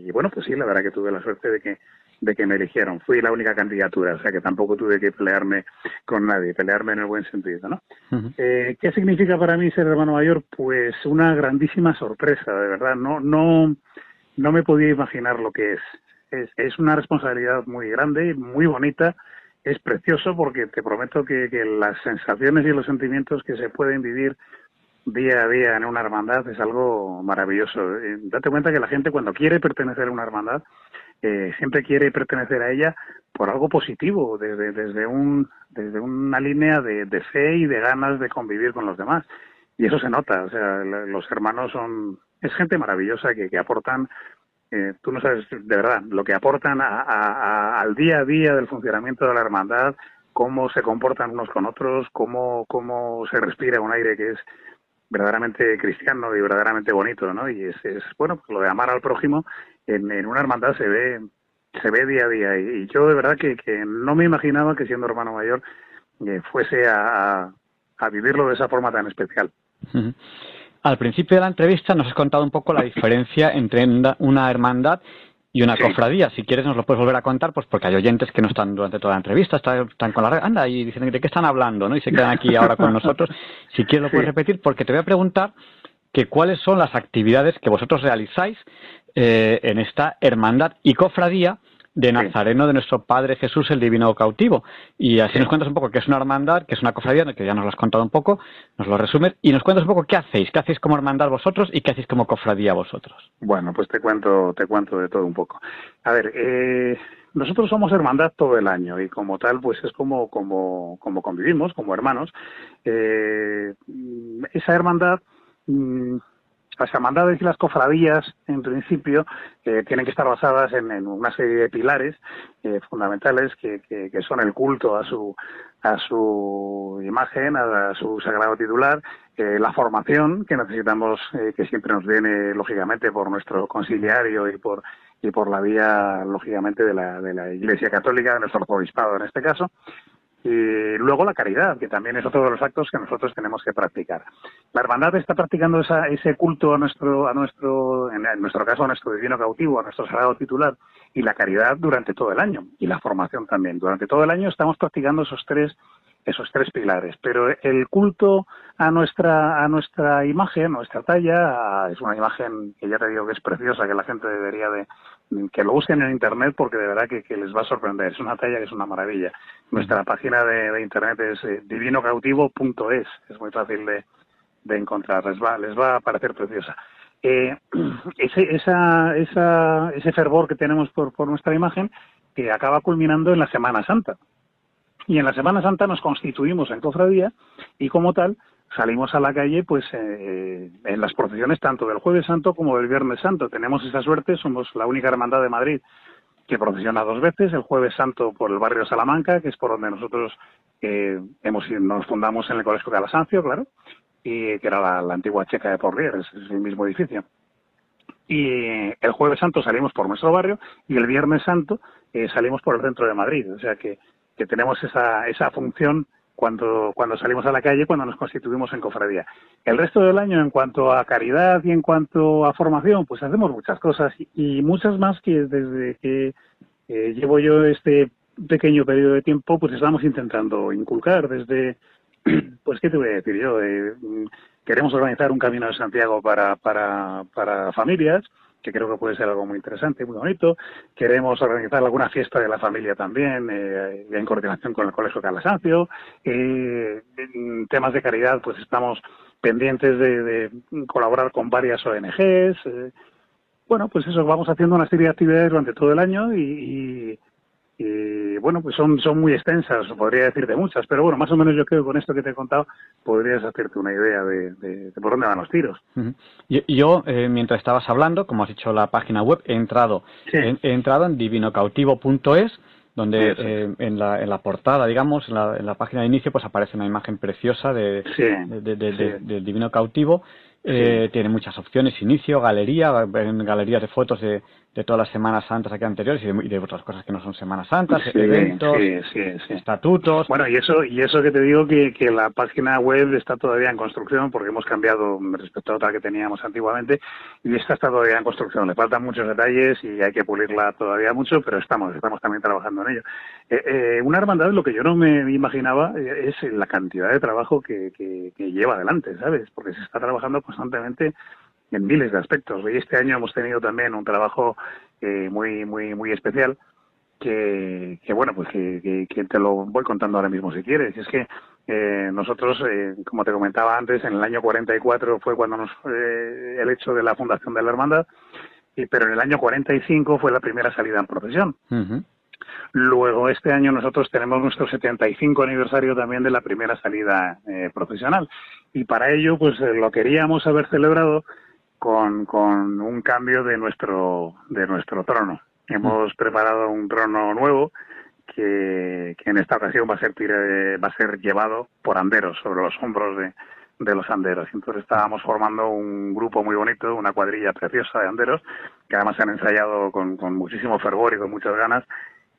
y, bueno, pues sí, la verdad que tuve la suerte de que de que me eligieron. Fui la única candidatura, o sea que tampoco tuve que pelearme con nadie, pelearme en el buen sentido, ¿no? eh, ¿Qué significa para mí ser hermano mayor? Pues una grandísima sorpresa, de verdad. No, no, no me podía imaginar lo que es. Es, es una responsabilidad muy grande, muy bonita. Es precioso porque te prometo que, que las sensaciones y los sentimientos que se pueden vivir día a día en una hermandad es algo maravilloso. Eh, date cuenta que la gente cuando quiere pertenecer a una hermandad siempre quiere pertenecer a ella por algo positivo, desde, desde, un, desde una línea de, fe y de ganas de convivir con los demás. Y eso se nota, o sea, los hermanos son, es gente maravillosa que, que aportan, eh, tú no sabes de verdad, lo que aportan al día a día del funcionamiento de la hermandad, cómo se comportan unos con otros, cómo, cómo se respira un aire que es verdaderamente cristiano y verdaderamente bonito, ¿no? Y es, es bueno, lo de amar al prójimo en, una hermandad se ve se ve día a día y, yo de verdad que, que, no me imaginaba que siendo hermano mayor eh, fuese a, a, vivirlo de esa forma tan especial. Al principio de la entrevista nos has contado un poco la diferencia entre una hermandad y una cofradía. Si quieres nos lo puedes volver a contar, pues porque hay oyentes que no están durante toda la entrevista, están, con la anda y dicen de qué están hablando, ¿no? Y se quedan aquí ahora con *laughs* nosotros. Si quieres lo puedes repetir, porque te voy a preguntar que cuáles son las actividades que vosotros realizáis eh, en esta hermandad y cofradía de Nazareno de nuestro Padre Jesús el Divino Cautivo. Y así nos cuentas un poco qué es una hermandad, qué es una cofradía, que ya nos lo has contado un poco, nos lo resumes, y nos cuentas un poco qué hacéis, qué hacéis como hermandad vosotros y qué hacéis como cofradía vosotros. Bueno, pues te cuento, te cuento de todo un poco. A ver, eh, nosotros somos hermandad todo el año y como tal, pues es como, como, como convivimos, como hermanos. Eh, esa hermandad mm, las hermandades y las cofradías, en principio, eh, tienen que estar basadas en, una serie de pilares eh, fundamentales que, que, son el culto a su, a su imagen, a, su sagrado titular, eh, la formación que necesitamos, que siempre nos viene, lógicamente, por nuestro conciliario y por, y por la vía, lógicamente, de la, de la Iglesia Católica, de nuestro arzobispado en este caso, y luego la caridad, que también es otro de los actos que nosotros tenemos que practicar. La hermandad está practicando ese culto a nuestro, a nuestro, en nuestro caso a nuestro divino cautivo, a nuestro sagrado titular, y la caridad durante todo el año, y la formación también. Durante todo el año estamos practicando esos tres esos tres pilares. Pero el culto a nuestra, a nuestra imagen, nuestra talla, es una imagen que ya te digo que es preciosa, que la gente debería de, que lo busquen en internet porque de verdad que, les va a sorprender. Es una talla que es una maravilla. Nuestra página de, internet es eh, divinocautivo.es. Es muy fácil de, de encontrar. Les va, les va a parecer preciosa. Eh, *clears throat* ese, esa, esa, ese fervor que tenemos por, por nuestra imagen que acaba culminando en la Semana Santa. Y en la Semana Santa nos constituimos en cofradía y como tal salimos a la calle pues eh, en las procesiones tanto del Jueves Santo como del Viernes Santo. Tenemos esa suerte, somos la única hermandad de Madrid que procesiona dos veces, el jueves santo por el barrio de Salamanca, que es por donde nosotros eh, hemos, nos fundamos en el Colegio Calasancio, claro, y que era la, antigua checa de Porlier, es, el mismo edificio. Y el jueves santo salimos por nuestro barrio y el viernes santo eh, salimos por el centro de Madrid. O sea que, que tenemos esa, esa función cuando, cuando salimos a la calle, cuando nos constituimos en cofradía. El resto del año, en cuanto a caridad y en cuanto a formación, pues hacemos muchas cosas y, muchas más que desde que eh, llevo yo este pequeño periodo de tiempo, pues estamos intentando inculcar desde, *clears throat* pues, ¿qué te voy a decir yo? Eh, queremos organizar un camino de Santiago para, para, para familias, que creo que puede ser algo muy interesante, muy bonito. Queremos organizar alguna fiesta de la familia también, eh, en coordinación con el Colegio Carlos Sancio. Eh, en temas de caridad, pues estamos pendientes de, colaborar con varias ONGs. Eh, bueno, pues eso, vamos haciendo una serie de actividades durante todo el año y, y bueno, pues son, son muy extensas, podría decirte muchas, pero bueno, más o menos yo creo que con esto que te he contado podrías hacerte una idea de, por dónde van los tiros. Yo, eh, mientras estabas hablando, como has dicho la página web, he entrado, he, entrado en divinocautivo.es, donde eh, en, la, en la portada, digamos, en la, en la página de inicio, pues aparece una imagen preciosa de, del Divino Cautivo. Eh, tiene muchas opciones, inicio, galería, galerías de fotos de, de todas las Semanas Santas aquí anteriores y de, otras cosas que no son Semanas Santas, eventos, estatutos. Bueno, y eso y eso que te digo que, que la página web está todavía en construcción porque hemos cambiado respecto a otra que teníamos antiguamente y esta está todavía en construcción. Le faltan muchos detalles y hay que pulirla todavía mucho, pero estamos estamos también trabajando en ello. Eh, eh, una hermandad, lo que yo no me imaginaba eh, es la cantidad de trabajo que, que, que lleva adelante, ¿sabes? Porque se está trabajando constantemente en miles de aspectos. Y este año hemos tenido también un trabajo eh, muy, muy, muy especial que, que bueno, pues que, que, te lo voy contando ahora mismo si quieres. Es que eh, nosotros, eh, como te comentaba antes, en el año 44 fue cuando nos, eh, el hecho de la fundación de la hermandad, y, pero en el año 45 fue la primera salida en procesión. Luego, este año nosotros tenemos nuestro 75 aniversario también de la primera salida eh, profesional. Y para ello, pues lo queríamos haber celebrado con, con un cambio de nuestro, de nuestro trono. Hemos preparado un trono nuevo que, que en esta ocasión va a ser va a ser llevado por anderos sobre los hombros de, de los anderos. Entonces estábamos formando un grupo muy bonito, una cuadrilla preciosa de anderos, que además se han ensayado con, con muchísimo fervor y con muchas ganas.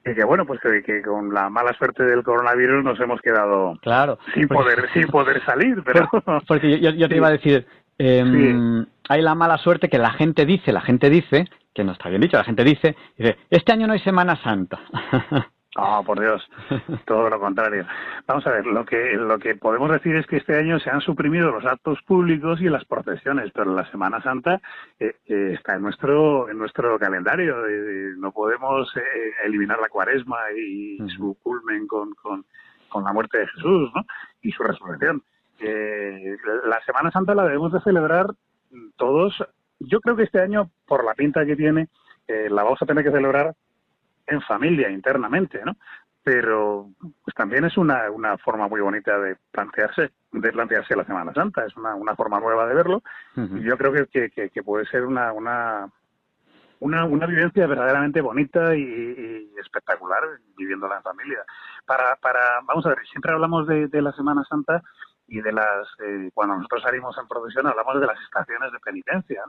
Y que bueno, pues que, con la mala suerte del coronavirus nos hemos quedado claro, sin poder sin poder salir. Pero porque yo, yo te iba a decir, *laughs* eh, hay la mala suerte que la gente dice, la gente dice, que no está bien dicho, la gente dice, dice, este año no hay Semana Santa. Oh, *laughs* por Dios, todo lo contrario. Vamos a ver, lo que lo que podemos decir es que este año se han suprimido los actos públicos y las procesiones, pero la Semana Santa eh, eh, está en nuestro en nuestro calendario. Eh, no podemos eliminar la Cuaresma y su culmen con, con, con la muerte de Jesús, ¿no? Y su resurrección. la Semana Santa la debemos de celebrar todos, yo creo que este año, por la pinta que tiene, eh, la vamos a tener que celebrar en familia, internamente, ¿no? Pero pues también es una, una forma muy bonita de plantearse, de plantearse la Semana Santa, es una, una forma nueva de verlo, y yo creo que, que, que, puede ser una, una, una, una vivencia verdaderamente bonita y, espectacular viviéndola en familia. Para, para, vamos a ver, siempre hablamos de, de la Semana Santa y de las eh, cuando nosotros salimos en procesión hablamos de las estaciones de penitencia.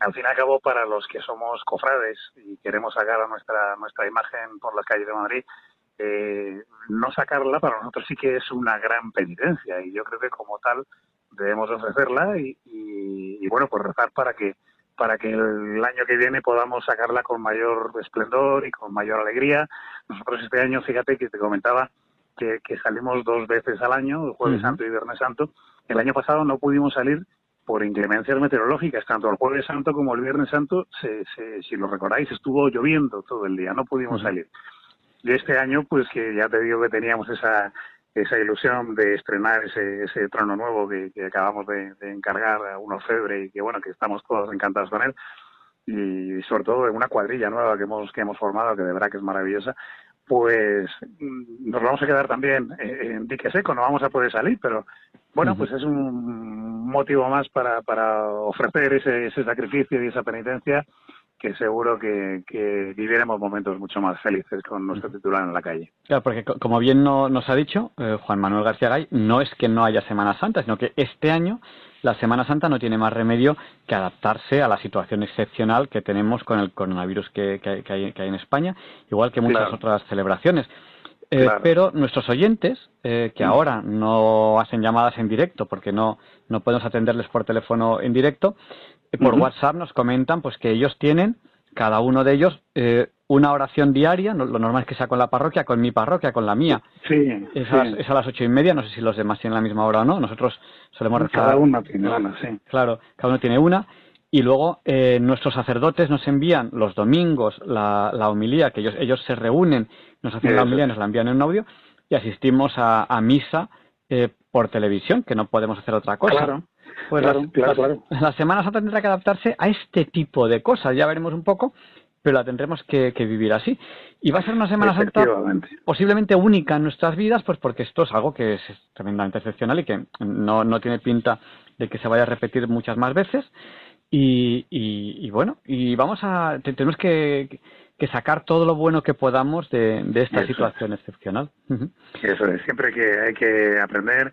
Al fin y al cabo para los que somos cofrades y queremos sacar a nuestra nuestra imagen por las calles de Madrid eh, no sacarla para nosotros sí que es una gran penitencia. Y yo creo que como tal debemos ofrecerla y, y, bueno pues rezar para que para que el año que viene podamos sacarla con mayor esplendor y con mayor alegría. Nosotros este año fíjate que te comentaba que, salimos dos veces al año, el Jueves Santo y Viernes Santo. El año pasado no pudimos salir por inclemencias meteorológicas, tanto el Jueves Santo como el Viernes Santo, se, si lo recordáis, estuvo lloviendo todo el día, no pudimos salir. Y este año, pues que ya te digo que teníamos esa, esa ilusión de estrenar ese, ese trono nuevo que, acabamos de, encargar a un orfebre y que bueno, que estamos todos encantados con él y sobre todo en una cuadrilla nueva que hemos que hemos formado que de verdad que es maravillosa pues mm, nos vamos a quedar también en dique seco, no vamos a poder salir, pero bueno, pues es un motivo más para, para ofrecer ese, ese sacrificio y esa penitencia que seguro que, que, viviremos momentos mucho más felices con nuestro titular en la calle. Claro, porque como bien nos ha dicho eh, Juan Manuel García Gay, no es que no haya Semana Santa, sino que este año la Semana Santa no tiene más remedio que adaptarse a la situación excepcional que tenemos con el coronavirus que, hay, en España, igual que muchas otras celebraciones. Eh, pero nuestros oyentes, eh, que mm. ahora no hacen llamadas en directo porque no, no podemos atenderles por teléfono en directo, eh, por WhatsApp nos comentan pues que ellos tienen, cada uno de ellos, una oración diaria, lo normal es que sea con la parroquia, con mi parroquia, con la mía. Sí. Es, a, las ocho y media, no sé si los demás tienen la misma hora o no. Nosotros solemos rezar. Cada uno tiene una, sí. Claro, cada uno tiene una. Y luego eh, nuestros sacerdotes nos envían los domingos la, la homilía, que ellos, ellos se reúnen, nos hacen la homilía, nos la envían en un audio y asistimos a, a misa eh, por televisión, que no podemos hacer otra cosa. Claro. Pues claro, claro, claro. La Semana Santa tendrá que adaptarse a este tipo de cosas, ya veremos un poco, pero la tendremos que, vivir así. Y va a ser una Semana Santa posiblemente única en nuestras vidas, pues porque esto es algo que es tremendamente excepcional y que no, no tiene pinta de que se vaya a repetir muchas más veces. Y, y, bueno, y vamos a, tenemos que, que, sacar todo lo bueno que podamos de, de esta situación excepcional. Eso es, siempre que hay que aprender,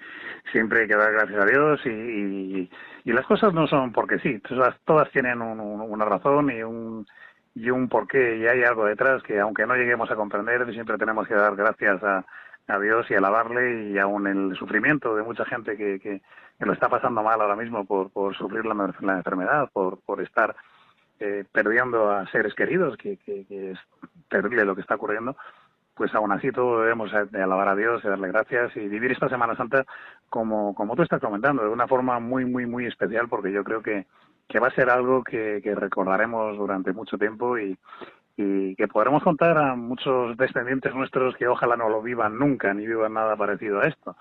siempre hay que dar gracias a Dios y, y, las cosas no son porque sí, todas, todas tienen una razón y un y un porqué y hay algo detrás que aunque no lleguemos a comprender siempre tenemos que dar gracias a, a Dios y alabarle y aún el sufrimiento de mucha gente que, que, lo está pasando mal ahora mismo por, por sufrir la, la enfermedad, por, por estar eh, perdiendo a seres queridos, que, que, que, es terrible lo que está ocurriendo, pues aún así todo debemos de alabar a Dios y darle gracias y vivir esta Semana Santa como, como tú estás comentando, de una forma muy, muy, muy especial, porque yo creo que, que va a ser algo que, recordaremos durante mucho tiempo y, que podremos contar a muchos descendientes nuestros que ojalá no lo vivan nunca ni vivan nada parecido a esto.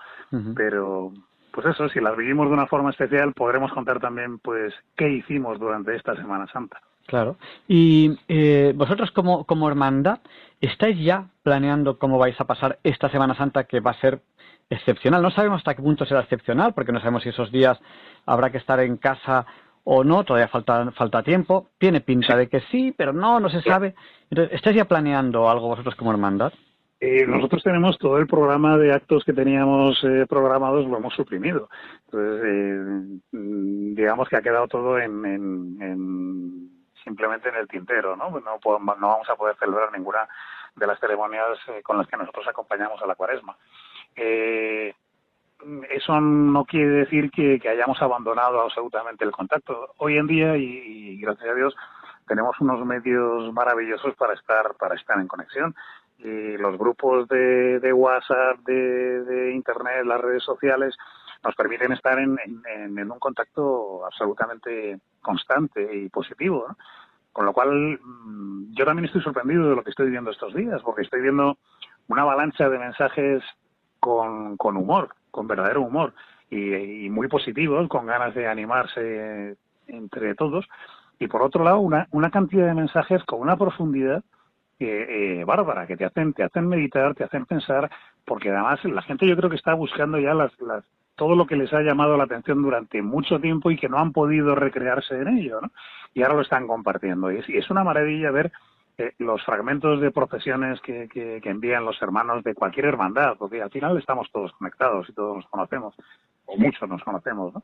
Pero, pues eso, si las vivimos de una forma especial, podremos contar también, pues, qué hicimos durante esta Semana Santa. Claro. Y eh, vosotros como, como hermandad, ¿estáis ya planeando cómo vais a pasar esta Semana Santa que va a ser excepcional? No sabemos hasta qué punto será excepcional, porque no sabemos si esos días habrá que estar en casa o no, todavía falta, falta tiempo. Tiene pinta de que sí, pero no, no se sabe. Entonces, ¿estáis ya planeando algo vosotros como hermandad? Eh, nosotros tenemos todo el programa de actos que teníamos eh, programados, lo hemos suprimido. Entonces, eh, mm, digamos que ha quedado todo en, en, simplemente en el tintero, ¿no? No, no vamos a poder celebrar ninguna de las ceremonias eh, con las que nosotros acompañamos a la cuaresma. Eh, eso no quiere decir que, hayamos abandonado absolutamente el contacto. Hoy en día, y, gracias a Dios, tenemos unos medios maravillosos para estar, para estar en conexión. Y los grupos de, de WhatsApp, de, Internet, las redes sociales, nos permiten estar en, en, un contacto absolutamente constante y positivo. Con lo cual, mm, yo también estoy sorprendido de lo que estoy viendo estos días, porque estoy viendo una avalancha de mensajes con, con humor, con verdadero humor y, muy positivos, con ganas de animarse entre todos. Y por otro lado, una, una cantidad de mensajes con una profundidad eh, bárbara, que te hacen, te hacen meditar, te hacen pensar, porque además la gente yo creo que está buscando ya las, las, todo lo que les ha llamado la atención durante mucho tiempo y que no han podido recrearse en ello, ¿no? Y ahora lo están compartiendo. Y es, y es una maravilla ver los fragmentos de procesiones que, que, envían los hermanos de cualquier hermandad, porque al final estamos todos conectados y todos nos conocemos, o muchos nos conocemos, ¿no?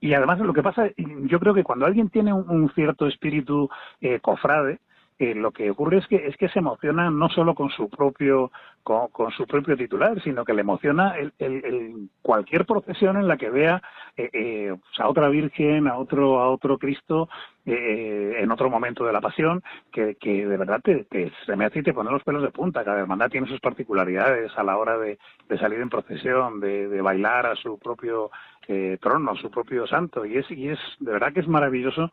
Y además lo que pasa, yo creo que cuando alguien tiene un, cierto espíritu eh, cofrade, eh, lo que ocurre es que es que se emociona no solo con su propio con, su propio titular, sino que le emociona el, cualquier procesión en la que vea eh, eh, a otra Virgen, a otro a otro Cristo en otro momento de la pasión, que, de verdad te, se me hace y te pone los pelos de punta. Cada hermandad tiene sus particularidades a la hora de, de salir en procesión, de, de, bailar a su propio trono, a su propio santo, y es y es de verdad que es maravilloso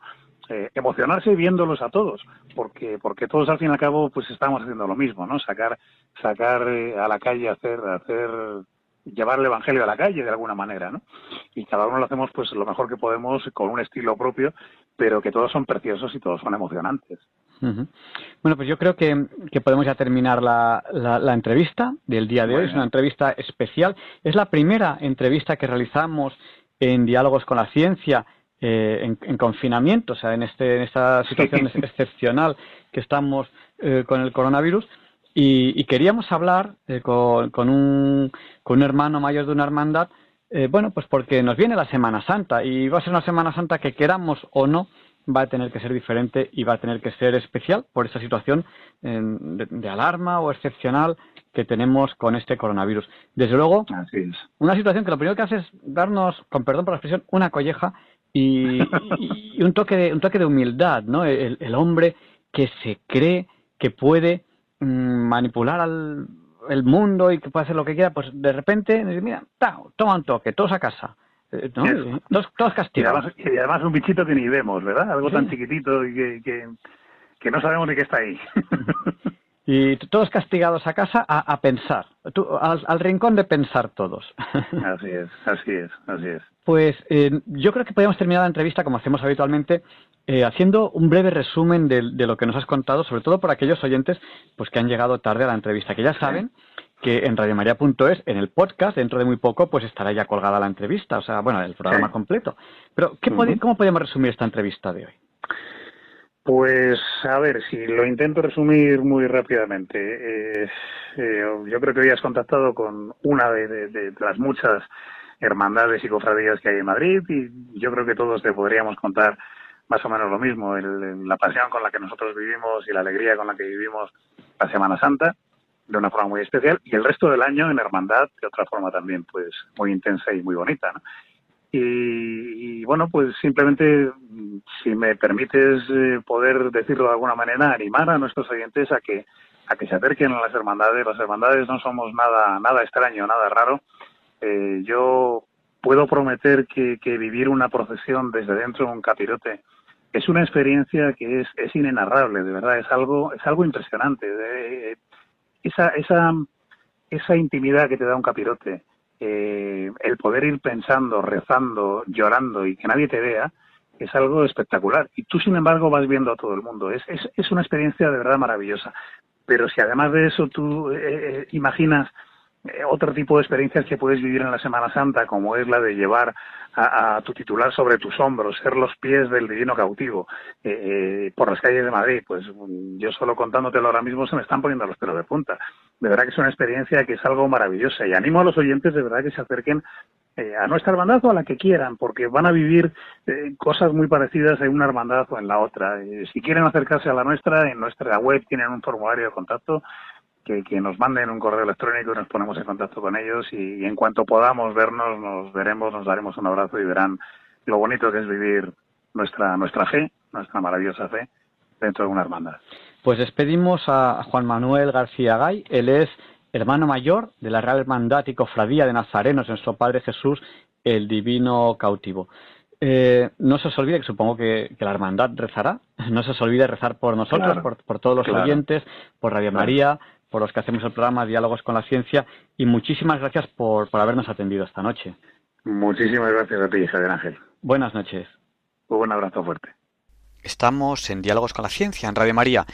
eh, emocionarse viéndolos a todos, porque porque todos al fin y al cabo pues estamos haciendo lo mismo, ¿no? Sacar sacar eh, a la calle, hacer hacer llevar el evangelio a la calle de alguna manera, ¿no? Y cada uno lo hacemos pues lo mejor que podemos con un estilo propio, pero que todos son preciosos y todos son emocionantes. Bueno, pues yo creo que, que podemos ya terminar la, la, entrevista del día de hoy. Es una entrevista especial. Es la primera entrevista que realizamos en Diálogos con la Ciencia eh, en, confinamiento, o sea, en, este, en esta situación excepcional que estamos eh, con el coronavirus. Y, queríamos hablar eh, con, con, un, con un hermano mayor de una hermandad, bueno, pues porque nos viene la Semana Santa y va a ser una Semana Santa que queramos o no, va a tener que ser diferente y va a tener que ser especial por esta situación de, alarma o excepcional que tenemos con este coronavirus. Desde luego, una situación que lo primero que hace es darnos, con perdón por la expresión, una colleja y, un toque de un toque de humildad, ¿no? El, hombre que se cree que puede mm, manipular al el mundo y que puede hacer lo que quiera, pues de repente, mira, toma un toque, todos a casa. Eh, todos, castigados. Y además, un bichito que ni vemos, ¿verdad? Algo tan chiquitito y que, que, no sabemos ni qué está ahí. *laughs* y todos castigados a casa a, pensar, al, rincón de pensar todos. *laughs* así es, así es, así es. Pues eh, yo creo que podemos terminar la entrevista, como hacemos habitualmente, eh, haciendo un breve resumen de, lo que nos has contado, sobre todo por aquellos oyentes pues que han llegado tarde a la entrevista, que ya saben que en radiomaria.es, en el podcast, dentro de muy poco, pues estará ya colgada la entrevista, o sea, bueno, el programa completo. Pero, ¿qué ¿cómo podemos resumir esta entrevista de hoy? Pues, a ver, si lo intento resumir muy rápidamente. Eh, yo creo que hoy has contactado con una de, las muchas hermandades y cofradías que hay en Madrid y yo creo que todos te podríamos contar más o menos lo mismo, la pasión con la que nosotros vivimos y la alegría con la que vivimos la Semana Santa de una forma muy especial y el resto del año en hermandad de otra forma también pues muy intensa y muy bonita ¿no? Y, bueno pues simplemente si me permites eh, poder decirlo de alguna manera animar a nuestros oyentes a que a que se acerquen a las hermandades las hermandades no somos nada nada extraño nada raro eh, yo puedo prometer que, vivir una procesión desde dentro de un capirote es una experiencia que es, es inenarrable, de verdad, es algo, es algo impresionante. De, esa, esa, esa intimidad que te da un capirote, eh, el poder ir pensando, rezando, llorando y que nadie te vea, es algo espectacular. Y tú, sin embargo, vas viendo a todo el mundo. Es, es, es una experiencia de verdad maravillosa. Pero si además de eso tú eh, eh, imaginas otro tipo de experiencias que puedes vivir en la Semana Santa, como es la de llevar a, tu titular sobre tus hombros, ser los pies del divino cautivo eh, eh, por las calles de Madrid, pues mm, yo solo contándotelo ahora mismo se me están poniendo los pelos de punta. De verdad que es una experiencia que es algo maravillosa y animo a los oyentes de verdad que se acerquen eh, a nuestra hermandad o a la que quieran, porque van a vivir cosas muy parecidas en una hermandad o en la otra. si quieren acercarse a la nuestra, en nuestra web tienen un formulario de contacto que, nos manden un correo electrónico y nos ponemos en contacto con ellos y, en cuanto podamos vernos, nos veremos, nos daremos un abrazo y verán lo bonito que es vivir nuestra, nuestra fe, nuestra maravillosa fe, dentro de una hermandad. Pues despedimos a Juan Manuel García Gay, él es hermano mayor de la Real Hermandad y Cofradía de Nazarenos, nuestro Padre Jesús, el Divino Cautivo. Eh, no se os olvide, que supongo que, la hermandad rezará, *laughs* no se os olvide rezar por nosotros, por, todos los oyentes, por Radio María, por los que hacemos el programa Diálogos con la Ciencia y muchísimas gracias por, por habernos atendido esta noche. Muchísimas gracias a ti, Javier Ángel. Buenas noches. Un abrazo fuerte. Estamos en Diálogos con la Ciencia, en Radio María.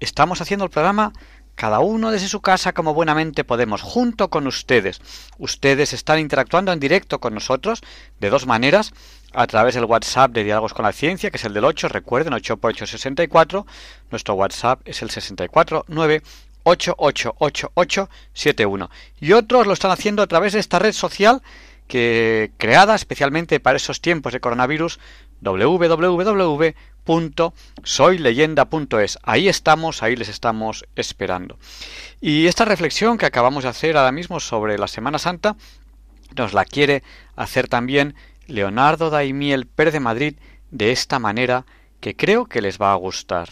Estamos haciendo el programa cada uno desde su casa como buenamente podemos, junto con ustedes. Ustedes están interactuando en directo con nosotros de dos maneras, a través del WhatsApp de Diálogos con la Ciencia, que es el del 8, recuerden, 8 por 8 64. Nuestro WhatsApp es el 649 888871. Y otros lo están haciendo a través de esta red social que creada especialmente para esos tiempos de coronavirus www.soyleyenda.es. Ahí estamos, ahí les estamos esperando. Y esta reflexión que acabamos de hacer ahora mismo sobre la Semana Santa nos la quiere hacer también Leonardo Daimiel Pérez de Madrid de esta manera que creo que les va a gustar.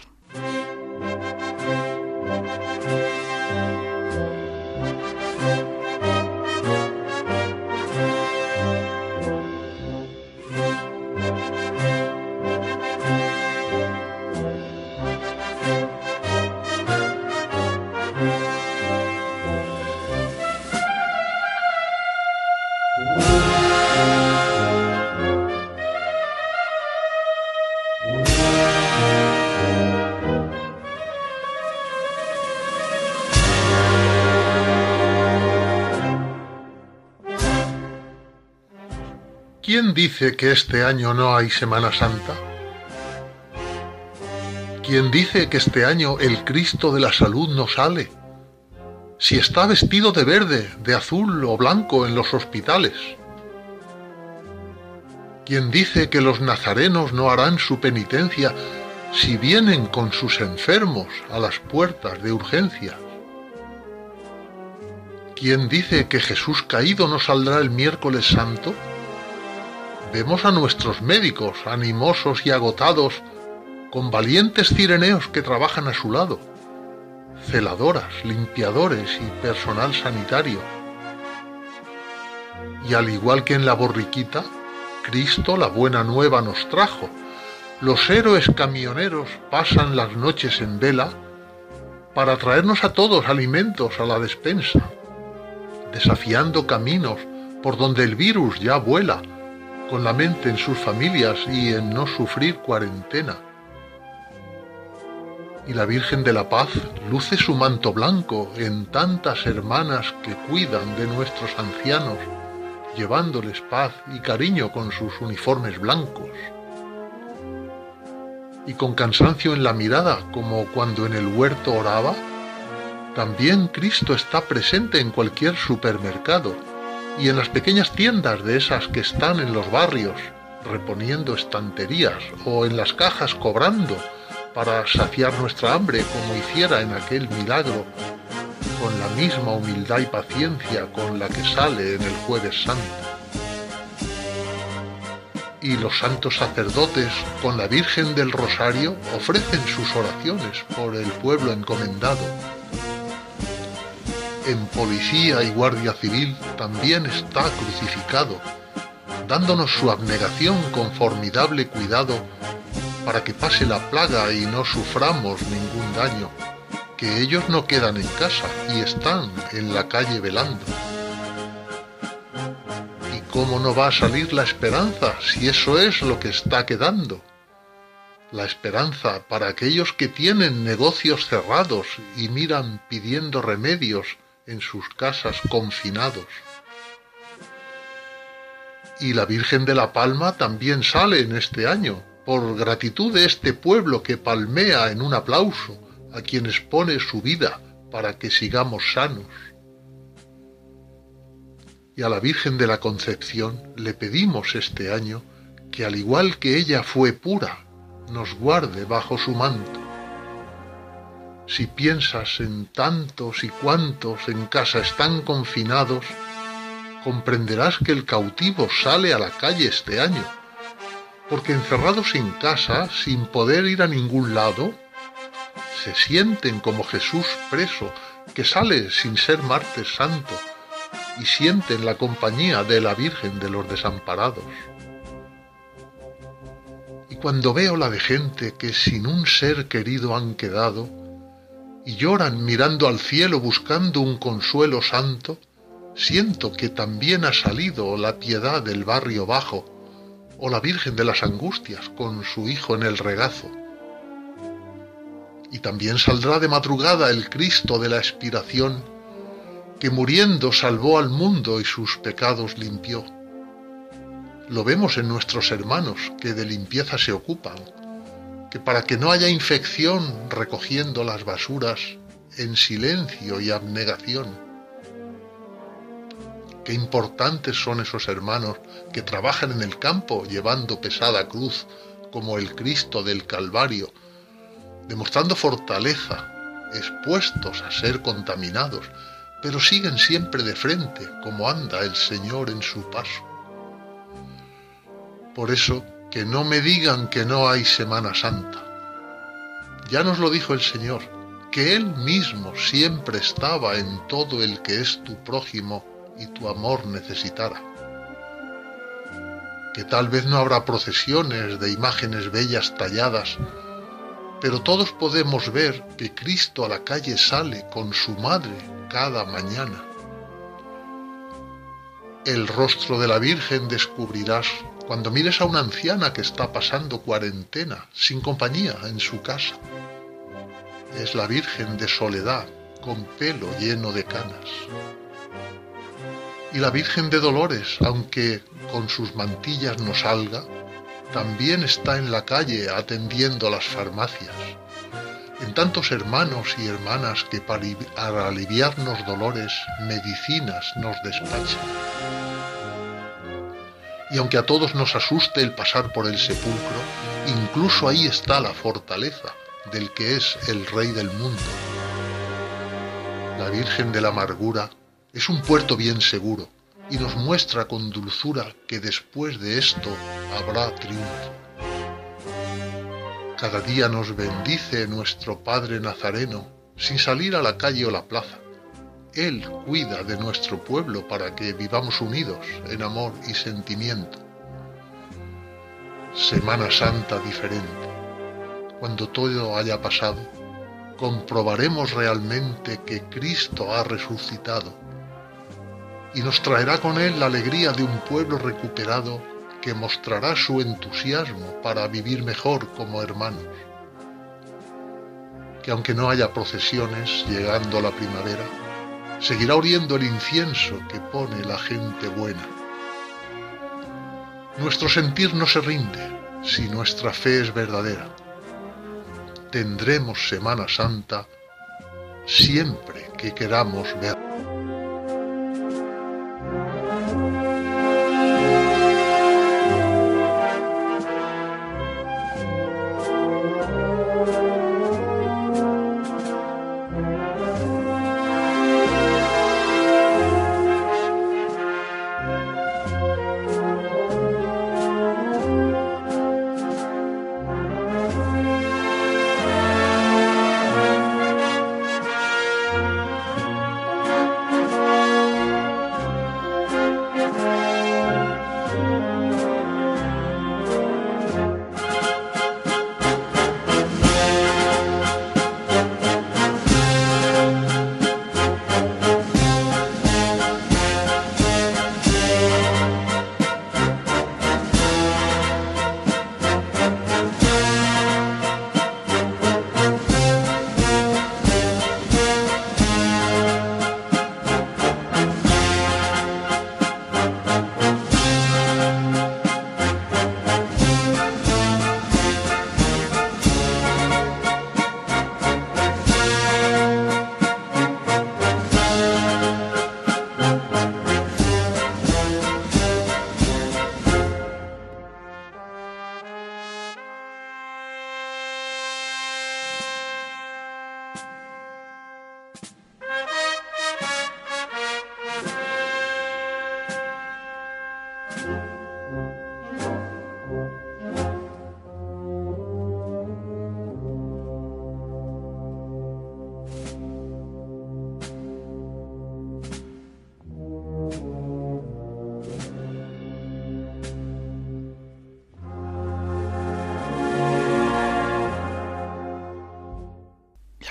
¿Quién dice que este año no hay Semana Santa? ¿Quién dice que este año el Cristo de la Salud no sale? Si está vestido de verde, de azul o blanco en los hospitales. ¿Quién dice que los nazarenos no harán su penitencia si vienen con sus enfermos a las puertas de urgencia? ¿Quién dice que Jesús caído no saldrá el miércoles santo? Vemos a nuestros médicos, animosos y agotados, con valientes cireneos que trabajan a su lado, celadoras, limpiadores y personal sanitario. Y al igual que en la borriquita, Cristo la buena nueva nos trajo. Los héroes camioneros pasan las noches en vela para traernos a todos alimentos a la despensa desafiando caminos por donde el virus ya vuela, con la mente en sus familias y en no sufrir cuarentena. Y la Virgen de la Paz luce su manto blanco en tantas hermanas que cuidan de nuestros ancianos, llevándoles paz y cariño con sus uniformes blancos. Y con cansancio en la mirada, como cuando en el huerto oraba, también Cristo está presente en cualquier supermercado y en las pequeñas tiendas de esas que están en los barrios, reponiendo estanterías o en las cajas cobrando para saciar nuestra hambre como hiciera en aquel milagro, con la misma humildad y paciencia con la que sale en el jueves santo. Y los santos sacerdotes con la Virgen del Rosario ofrecen sus oraciones por el pueblo encomendado en policía y guardia civil también está crucificado, dándonos su abnegación con formidable cuidado para que pase la plaga y no suframos ningún daño, que ellos no quedan en casa y están en la calle velando. ¿Y cómo no va a salir la esperanza si eso es lo que está quedando? La esperanza para aquellos que tienen negocios cerrados y miran pidiendo remedios en sus casas confinados. Y la Virgen de la Palma también sale en este año, por gratitud de este pueblo que palmea en un aplauso a quienes pone su vida para que sigamos sanos. Y a la Virgen de la Concepción le pedimos este año que al igual que ella fue pura, nos guarde bajo su manto si piensas en tantos y cuantos en casa están confinados, comprenderás que el cautivo sale a la calle este año, porque encerrados en casa, sin poder ir a ningún lado, se sienten como Jesús preso, que sale sin ser martes santo, y sienten la compañía de la Virgen de los desamparados. Y cuando veo la de gente que sin un ser querido han quedado, y lloran mirando al cielo buscando un consuelo santo, siento que también ha salido la piedad del barrio bajo o la Virgen de las Angustias con su hijo en el regazo. Y también saldrá de madrugada el Cristo de la expiración, que muriendo salvó al mundo y sus pecados limpió. Lo vemos en nuestros hermanos que de limpieza se ocupan, que para que no haya infección recogiendo las basuras en silencio y abnegación. Qué importantes son esos hermanos que trabajan en el campo llevando pesada cruz como el Cristo del Calvario, demostrando fortaleza, expuestos a ser contaminados, pero siguen siempre de frente como anda el Señor en su paso. Por eso, que no me digan que no hay Semana Santa. Ya nos lo dijo el Señor, que Él mismo siempre estaba en todo el que es tu prójimo y tu amor necesitara. Que tal vez no habrá procesiones de imágenes bellas talladas, pero todos podemos ver que Cristo a la calle sale con su madre cada mañana. El rostro de la Virgen descubrirás cuando mires a una anciana que está pasando cuarentena, sin compañía, en su casa. Es la Virgen de Soledad, con pelo lleno de canas. Y la Virgen de Dolores, aunque con sus mantillas no salga, también está en la calle atendiendo las farmacias. En tantos hermanos y hermanas que para aliviarnos dolores medicinas nos despachan. Y aunque a todos nos asuste el pasar por el sepulcro, incluso ahí está la fortaleza del que es el Rey del mundo. La Virgen de la Amargura es un puerto bien seguro y nos muestra con dulzura que después de esto habrá triunfo. Cada día nos bendice nuestro Padre Nazareno sin salir a la calle o la plaza. Él cuida de nuestro pueblo para que vivamos unidos en amor y sentimiento. Semana Santa diferente. Cuando todo haya pasado, comprobaremos realmente que Cristo ha resucitado y nos traerá con él la alegría de un pueblo recuperado que mostrará su entusiasmo para vivir mejor como hermanos. Que aunque no haya procesiones llegando la primavera, seguirá oriendo el incienso que pone la gente buena. Nuestro sentir no se rinde si nuestra fe es verdadera. Tendremos Semana Santa siempre que queramos ver.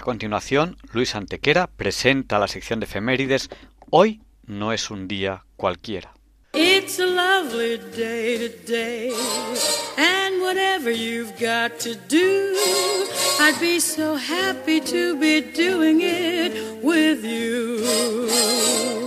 Continuación, Luis Antequera presenta la sección de efemérides Hoy no es un día cualquiera. It's a lovely day today, and whatever you've got to do, I'd be so happy to be doing it with you.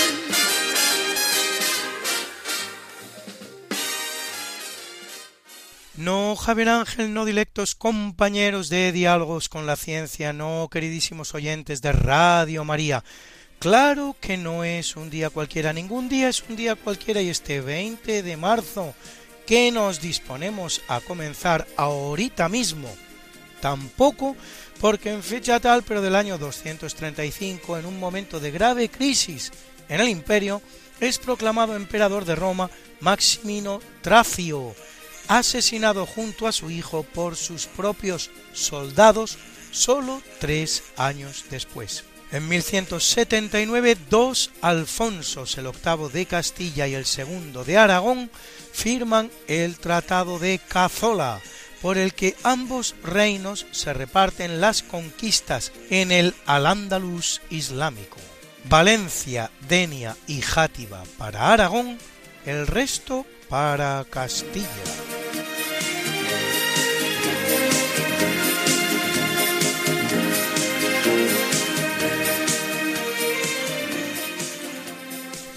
No, Javier Ángel, no directos compañeros de diálogos con la ciencia, no, queridísimos oyentes de Radio María. Claro que no es un día cualquiera, ningún día es un día cualquiera y este 20 de marzo que nos disponemos a comenzar ahorita mismo, tampoco porque en fecha tal pero del año 235, en un momento de grave crisis en el imperio, es proclamado emperador de Roma Maximino Tracio, asesinado junto a su hijo por sus propios soldados solo tres años después. En 1179, dos Alfonsos, el octavo de Castilla y el segundo de Aragón, firman el Tratado de Cazola, por el que ambos reinos se reparten las conquistas en el Al-Ándalus islámico. Valencia, Denia y Játiva para Aragón, el resto para Castilla.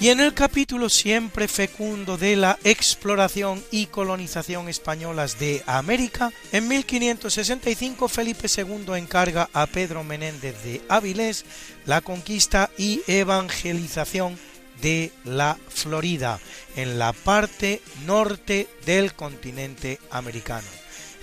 Y en el capítulo siempre fecundo de la exploración y colonización españolas de América, en 1565 Felipe II encarga a Pedro Menéndez de Avilés la conquista y evangelización de la Florida, en la parte norte del continente americano.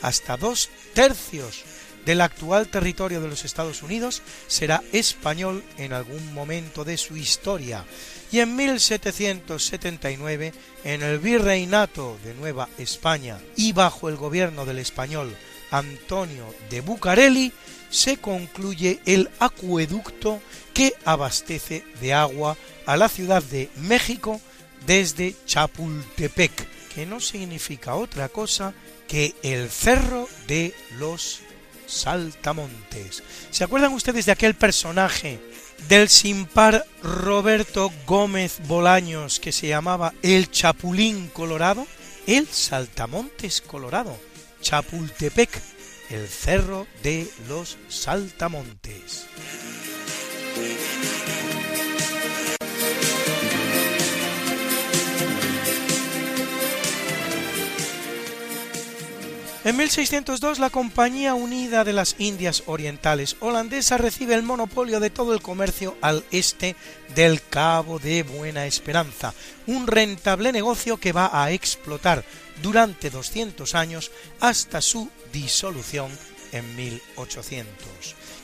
Hasta dos tercios del actual territorio de los Estados Unidos será español en algún momento de su historia y en 1779 en el virreinato de Nueva España y bajo el gobierno del español Antonio de Bucareli se concluye el acueducto que abastece de agua a la ciudad de México desde Chapultepec, que no significa otra cosa que el cerro de los saltamontes. ¿Se acuerdan ustedes de aquel personaje del sin par Roberto Gómez Bolaños que se llamaba el Chapulín Colorado? El saltamontes colorado, Chapultepec, el cerro de los saltamontes. En 1602 la Compañía Unida de las Indias Orientales holandesa recibe el monopolio de todo el comercio al este del Cabo de Buena Esperanza, un rentable negocio que va a explotar durante 200 años hasta su disolución en 1800.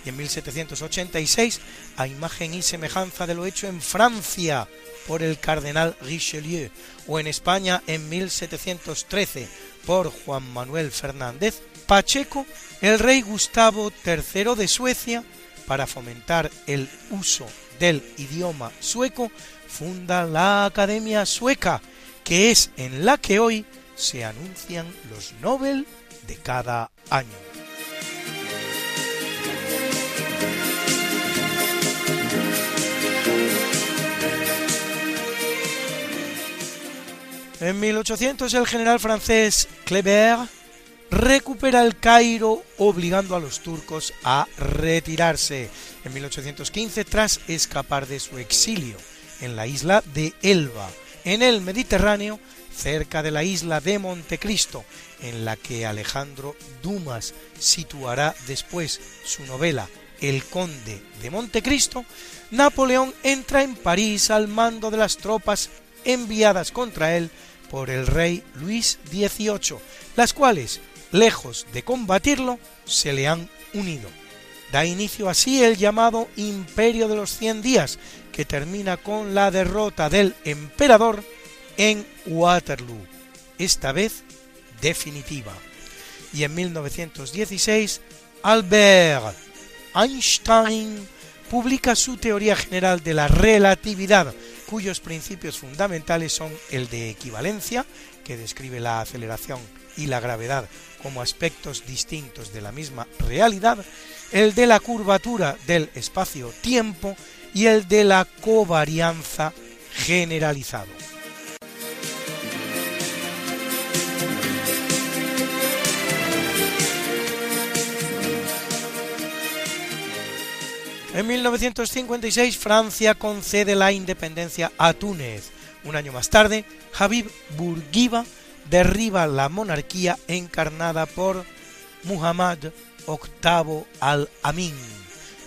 Y en 1786, a imagen y semejanza de lo hecho en Francia por el cardenal Richelieu, o en España en 1713 por Juan Manuel Fernández Pacheco, el rey Gustavo III de Suecia, para fomentar el uso del idioma sueco, funda la Academia Sueca, que es en la que hoy se anuncian los Nobel de cada año. En 1800 el general francés Kleber recupera el Cairo obligando a los turcos a retirarse. En 1815 tras escapar de su exilio en la isla de Elba, en el Mediterráneo, cerca de la isla de Montecristo, en la que Alejandro Dumas situará después su novela El Conde de Montecristo, Napoleón entra en París al mando de las tropas enviadas contra él por el rey Luis XVIII, las cuales, lejos de combatirlo, se le han unido. Da inicio así el llamado Imperio de los Cien Días, que termina con la derrota del emperador en Waterloo, esta vez definitiva. Y en 1916, Albert Einstein publica su teoría general de la relatividad, cuyos principios fundamentales son el de equivalencia, que describe la aceleración y la gravedad como aspectos distintos de la misma realidad, el de la curvatura del espacio-tiempo y el de la covarianza generalizado. En 1956 Francia concede la independencia a Túnez. Un año más tarde, Habib Bourguiba derriba la monarquía encarnada por Muhammad VIII al-Amin,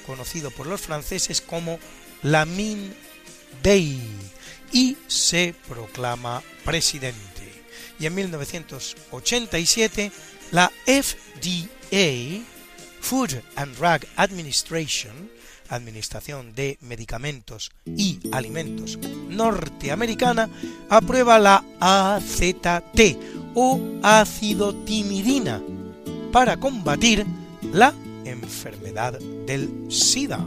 conocido por los franceses como Lamin Bey, y se proclama presidente. Y en 1987, la FDA, Food and Drug Administration, Administración de Medicamentos y Alimentos norteamericana aprueba la AZT o ácido timidina para combatir la enfermedad del SIDA.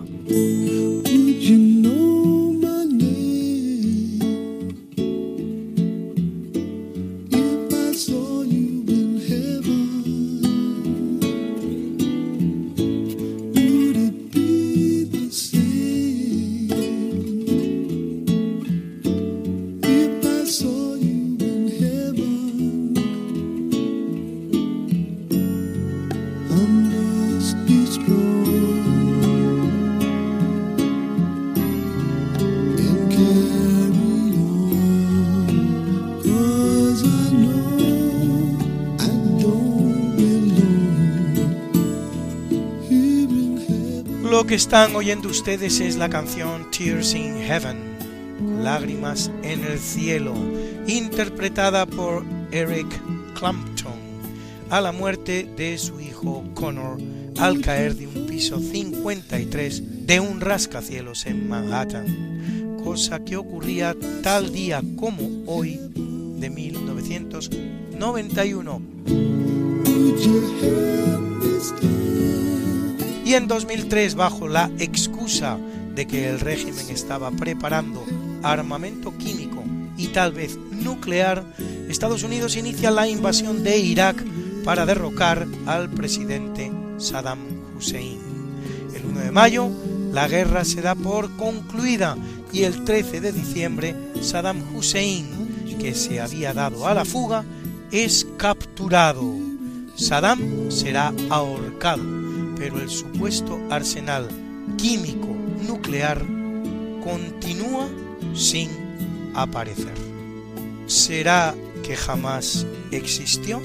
Que están oyendo ustedes es la canción Tears in Heaven, Lágrimas en el Cielo, interpretada por Eric Clapton a la muerte de su hijo Connor al caer de un piso 53 de un rascacielos en Manhattan, cosa que ocurría tal día como hoy de 1991. En 2003, bajo la excusa de que el régimen estaba preparando armamento químico y tal vez nuclear, Estados Unidos inicia la invasión de Irak para derrocar al presidente Saddam Hussein. El 1 de mayo, la guerra se da por concluida y el 13 de diciembre, Saddam Hussein, que se había dado a la fuga, es capturado. Saddam será ahorcado, pero el supuesto arsenal químico nuclear continúa sin aparecer. ¿Será que jamás existió?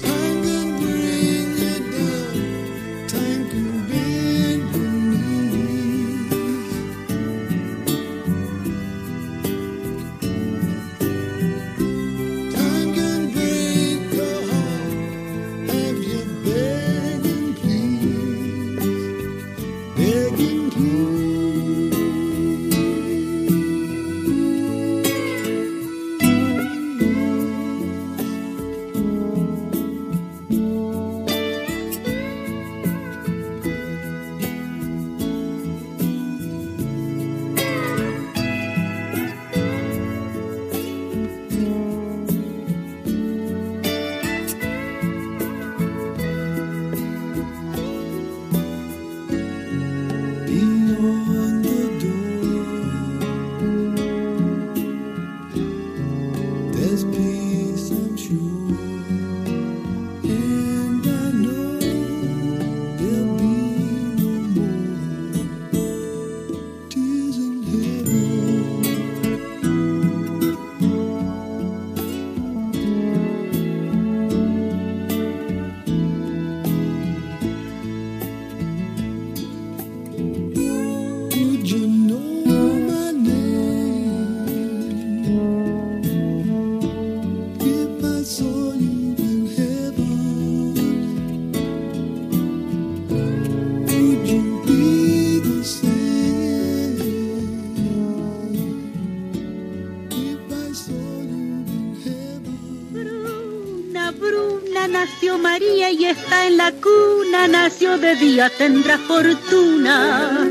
Nació de día tendrá fortuna.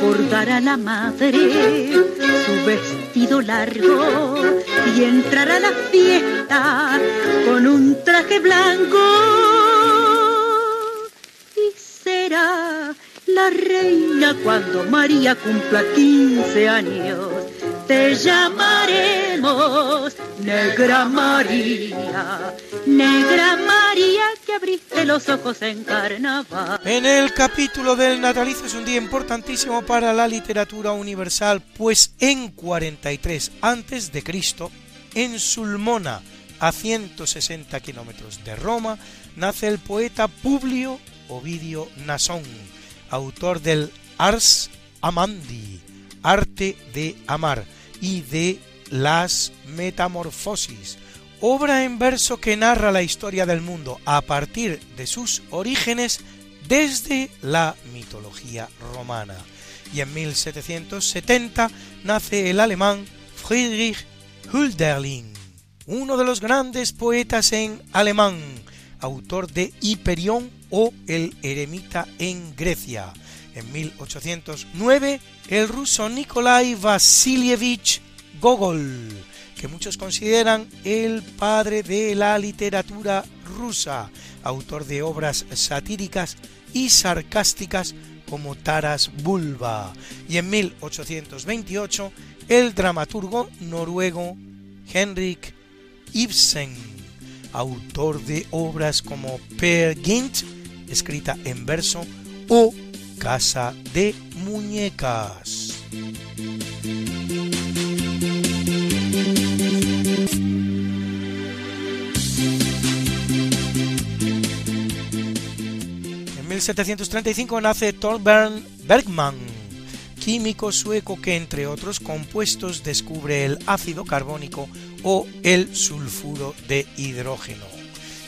Por dar a la madre su vestido largo y entrar a la fiesta con un traje blanco. Y será la reina cuando María cumpla 15 años. Te llamaremos Negra María, Negra María los ojos en. En el capítulo del natalicio es un día importantísimo para la literatura universal, pues en 43 antes de Cristo, en Sulmona, a 160 kilómetros de Roma, nace el poeta Publio Ovidio Nasón, autor del Ars Amandi, arte de amar y de Las Metamorfosis, obra en verso que narra la historia del mundo a partir de sus orígenes desde la mitología romana. Y en 1770 nace el alemán Friedrich Hölderlin, uno de los grandes poetas en alemán, autor de Hiperión o El eremita en Grecia, en 1809 el ruso Nikolai Vasilievich Gogol, que muchos consideran el padre de la literatura rusa, autor de obras satíricas y sarcásticas como Taras Bulba, y en 1828 el dramaturgo noruego Henrik Ibsen, autor de obras como Per Gynt, escrita en verso, o Casa de Muñecas. En 1735 nace Torbern Bergman, químico sueco que entre otros compuestos descubre el ácido carbónico o el sulfuro de hidrógeno.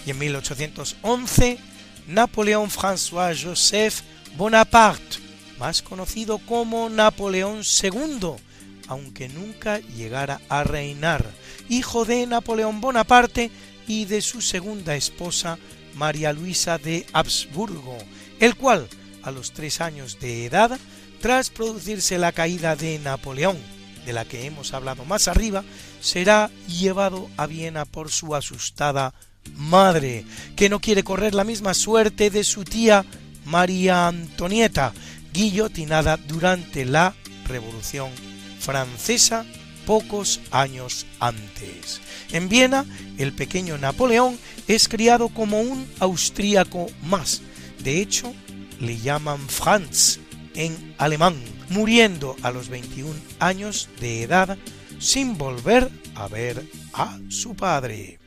Y en 1811, Napoleón François Joseph Bonaparte, más conocido como Napoleón II, aunque nunca llegara a reinar, hijo de Napoleón Bonaparte y de su segunda esposa María Luisa de Habsburgo, el cual, a los tres años de edad, tras producirse la caída de Napoleón, de la que hemos hablado más arriba, será llevado a Viena por su asustada madre, que no quiere correr la misma suerte de su tía María Antonieta, guillotinada durante la Revolución Francesa pocos años antes. En Viena, el pequeño Napoleón es criado como un austríaco más. De hecho, le llaman Franz en alemán, muriendo a los 21 años de edad sin volver a ver a su padre.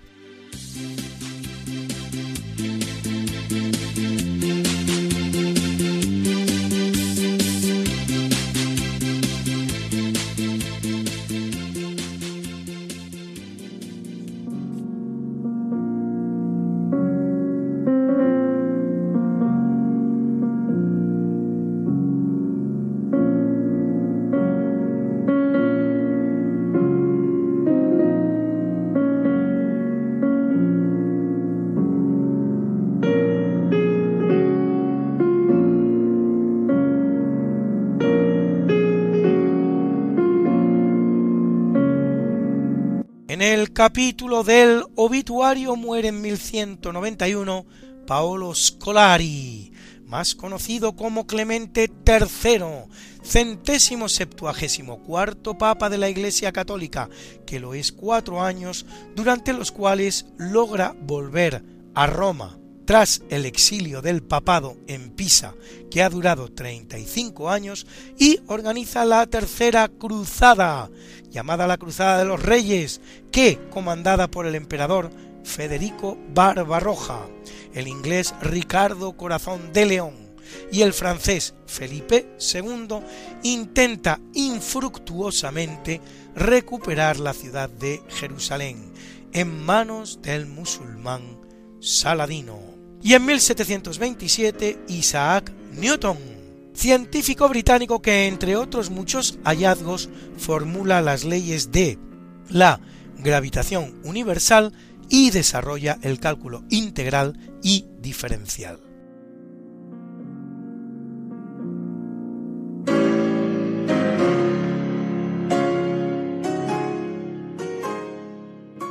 Capítulo del obituario muere en 1191 Paolo Scolari, más conocido como Clemente III, centésimo septuagésimo cuarto papa de la Iglesia Católica, que lo es cuatro años, durante los cuales logra volver a Roma tras el exilio del papado en Pisa, que ha durado 35 años, y organiza la Tercera Cruzada, llamada la Cruzada de los Reyes, que, comandada por el emperador Federico Barbarroja, el inglés Ricardo Corazón de León y el francés Felipe II, intenta infructuosamente recuperar la ciudad de Jerusalén en manos del musulmán Saladino. Y en 1727 Isaac Newton, científico británico que entre otros muchos hallazgos formula las leyes de la gravitación universal y desarrolla el cálculo integral y diferencial.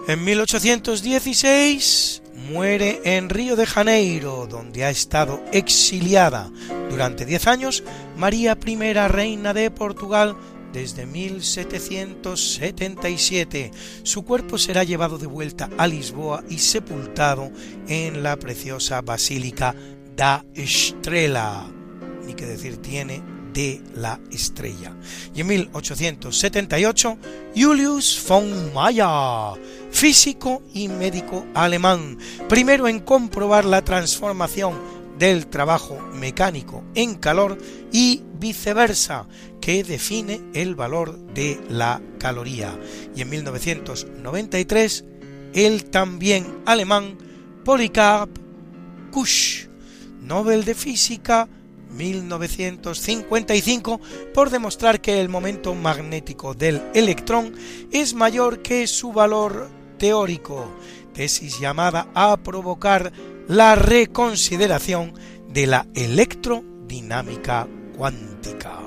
En 1816 muere en Río de Janeiro, donde ha estado exiliada durante diez años María I, reina de Portugal, desde 1777. Su cuerpo será llevado de vuelta a Lisboa y sepultado en la preciosa Basílica da Estrela, ni que decir tiene de la estrella. Y en 1878, Julius von Mayer, físico y médico alemán, primero en comprobar la transformación del trabajo mecánico en calor y viceversa, que define el valor de la caloría. Y en 1993, el también alemán Polycarp Kusch, Nobel de Física 1955 por demostrar que el momento magnético del electrón es mayor que su valor teórico, tesis llamada a provocar la reconsideración de la electrodinámica cuántica.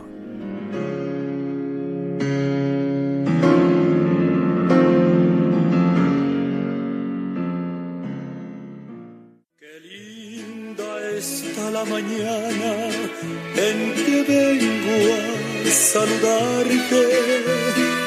Qué linda está la mañana en que vengo a saludarte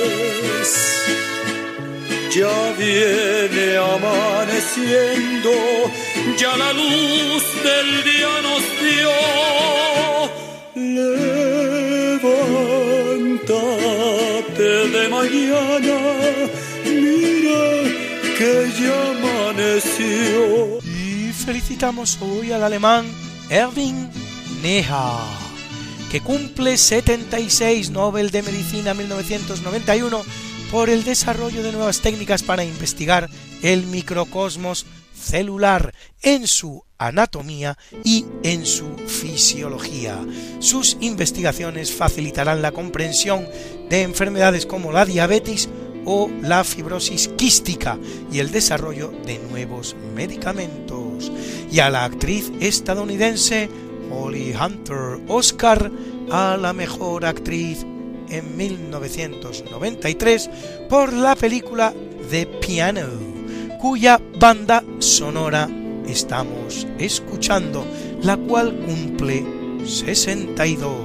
ya viene amaneciendo, ya la luz del día nos dio. Levántate de mañana, mira que ya amaneció. Y felicitamos hoy al alemán Erwin Neha, que cumple 76 Nobel de Medicina 1991 por el desarrollo de nuevas técnicas para investigar el microcosmos celular en su anatomía y en su fisiología. Sus investigaciones facilitarán la comprensión de enfermedades como la diabetes o la fibrosis quística y el desarrollo de nuevos medicamentos. Y a la actriz estadounidense Holly Hunter Oscar a la mejor actriz en 1993 por la película The Piano, cuya banda sonora estamos escuchando, la cual cumple 62.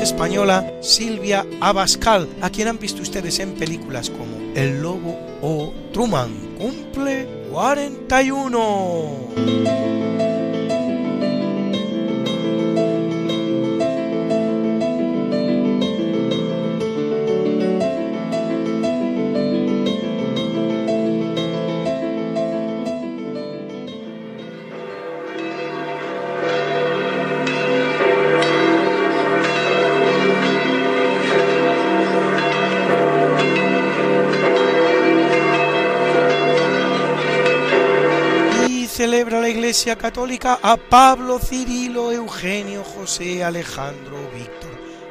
Española Silvia Abascal, a quien han visto ustedes en películas como El Lobo o Truman. Cumple 41. Iglesia Católica a Pablo, Cirilo, Eugenio, José, Alejandro, Víctor,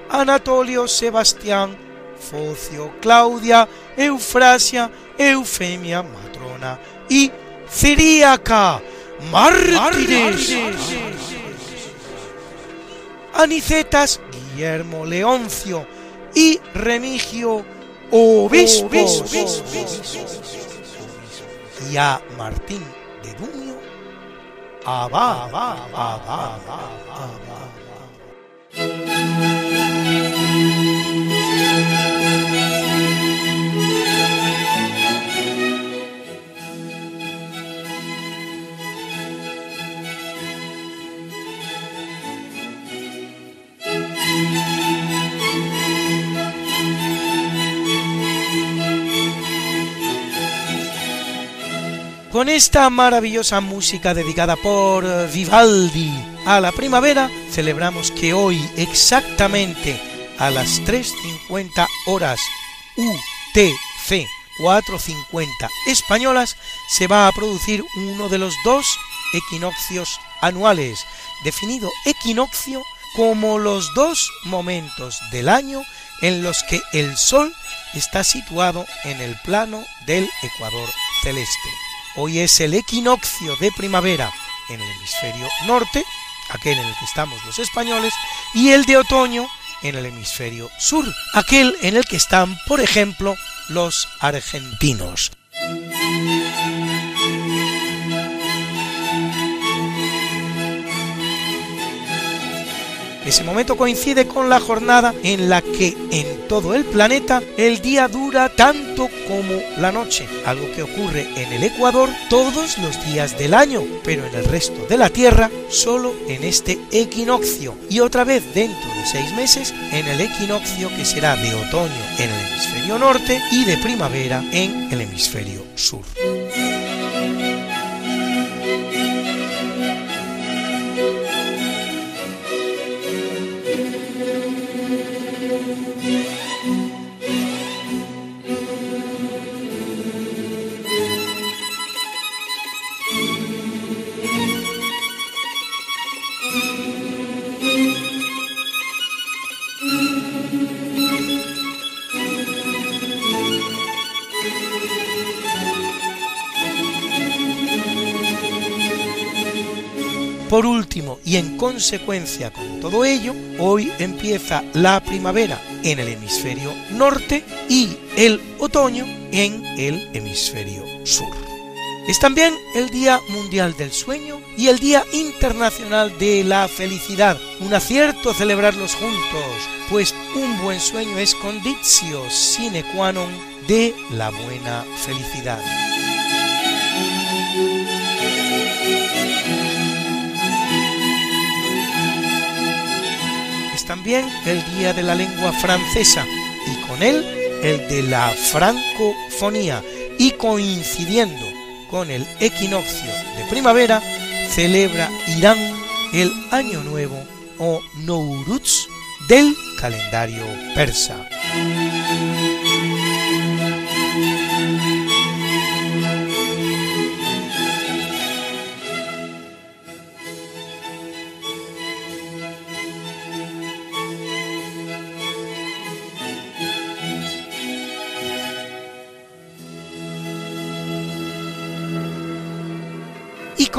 Anatolio, Sebastián, Focio, Claudia, Eufrasia, Eufemia, Matrona y Ciríaca, mártires. Anicetas, Guillermo, Leoncio y Remigio, obispos. Y a Martín 아바 아바 아바 아바 아바. Con esta maravillosa música dedicada por Vivaldi a la primavera, celebramos que hoy exactamente a las 3.50 horas TC 450 españolas se va a producir uno de los dos equinoccios anuales, definido equinoccio como los dos momentos del año en los que el Sol está situado en el plano del ecuador celeste. Hoy es el equinoccio de primavera en el hemisferio norte, aquel en el que estamos los españoles, y el de otoño en el hemisferio sur, aquel en el que están, por ejemplo, los argentinos. Ese momento coincide con la jornada en la que en todo el planeta el día dura tanto como la noche, algo que ocurre en el Ecuador todos los días del año, pero en el resto de la Tierra solo en este equinoccio y otra vez dentro de seis meses en el equinoccio que será de otoño en el hemisferio norte y de primavera en el hemisferio sur. Por último, y en consecuencia con todo ello, hoy empieza la primavera en el hemisferio norte y el otoño en el hemisferio sur. Es también el Día Mundial del Sueño y el Día Internacional de la Felicidad. Un acierto celebrarlos juntos, pues un buen sueño es conditio sine qua non de la buena felicidad. También el Día de la Lengua Francesa y con él el de la francofonía y coincidiendo con el equinoccio de primavera celebra Irán el Año Nuevo o Nowruz del calendario persa.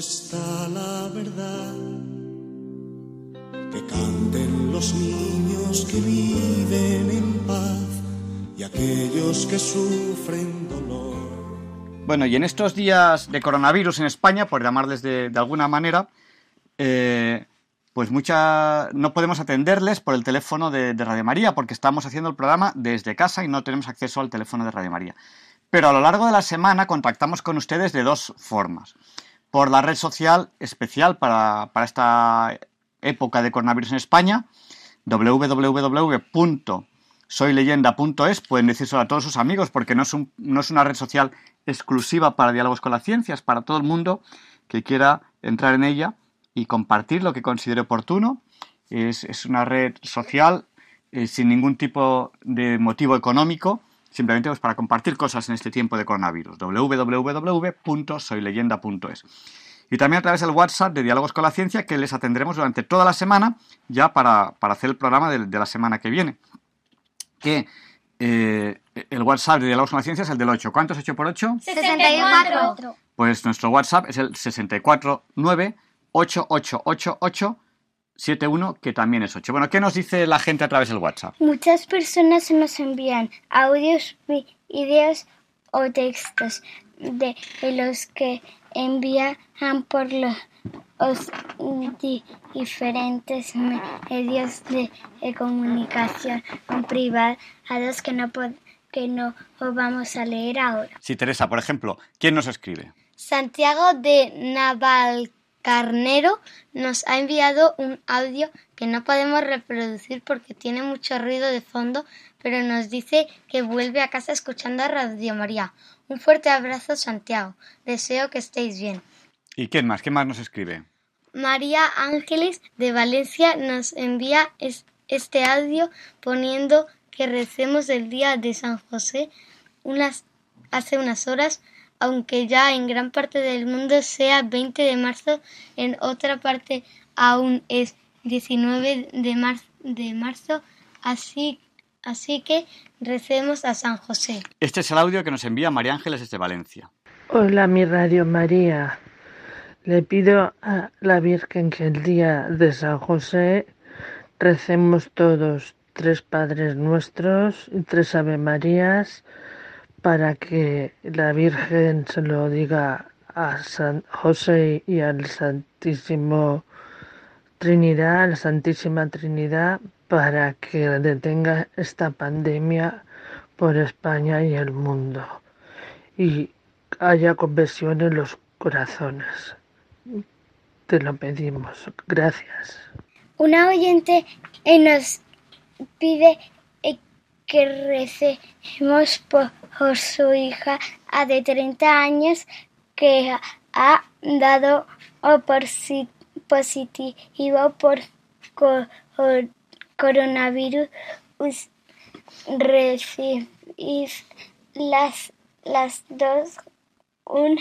Está la verdad. Que canten los niños que viven en paz y aquellos que sufren dolor bueno, y en estos días de coronavirus en España, por llamarles de, alguna manera, eh, pues mucha, no podemos atenderles por el teléfono de, Radio María, porque estamos haciendo el programa desde casa y no tenemos acceso al teléfono de Radio María. Pero a lo largo de la semana contactamos con ustedes de dos formas. Por la red social especial para, para esta época de coronavirus en España, www.soyleyenda.es, pueden decírselo a todos sus amigos porque no es, no es una red social exclusiva para diálogos con la ciencia, es para todo el mundo que quiera entrar en ella y compartir lo que considere oportuno. Es, una red social eh, sin ningún tipo de motivo económico simplemente pues, para compartir cosas en este tiempo de coronavirus. www.soyleyenda.es. Y también a través del WhatsApp de Diálogos con la Ciencia, que les atendremos durante toda la semana, ya para, hacer el programa de, la semana que viene. Que eh, el WhatsApp de Diálogos con la Ciencia es el del 8. ¿Cuánto es 8 por 8? 64. Pues nuestro WhatsApp es el 649 888871, que también es 8. Bueno, ¿qué nos dice la gente a través del WhatsApp? Muchas personas nos envían audios, videos o textos de los que envían por los diferentes medios de comunicación privados que no, que no vamos a leer ahora. Sí, Teresa, por ejemplo, ¿quién nos escribe? Santiago de Naval Carnero nos ha enviado un audio que no podemos reproducir porque tiene mucho ruido de fondo, pero nos dice que vuelve a casa escuchando a Radio María. Un fuerte abrazo, Santiago. Deseo que estéis bien. ¿Y quién más? ¿Qué más nos escribe? María Ángeles de Valencia nos envía este audio poniendo que recemos el día de San José unas, hace unas horas aunque ya en gran parte del mundo sea 20 de marzo, en otra parte aún es 19 de, de marzo, así, así que recemos a San José. Este es el audio que nos envía María Ángeles desde Valencia. Hola, mi Radio María. Le pido a la Virgen que el día de San José recemos todos tres Padres Nuestros y tres Ave Marías para que la Virgen se lo diga a San José y al Santísimo Trinidad, a la Santísima Trinidad, para que detenga esta pandemia por España y el mundo y haya conversión en los corazones. Te lo pedimos. Gracias. Una oyente nos pide que recemos por su hija a de 30 años que ha dado por positivo por coronavirus. Recibís las, las dos un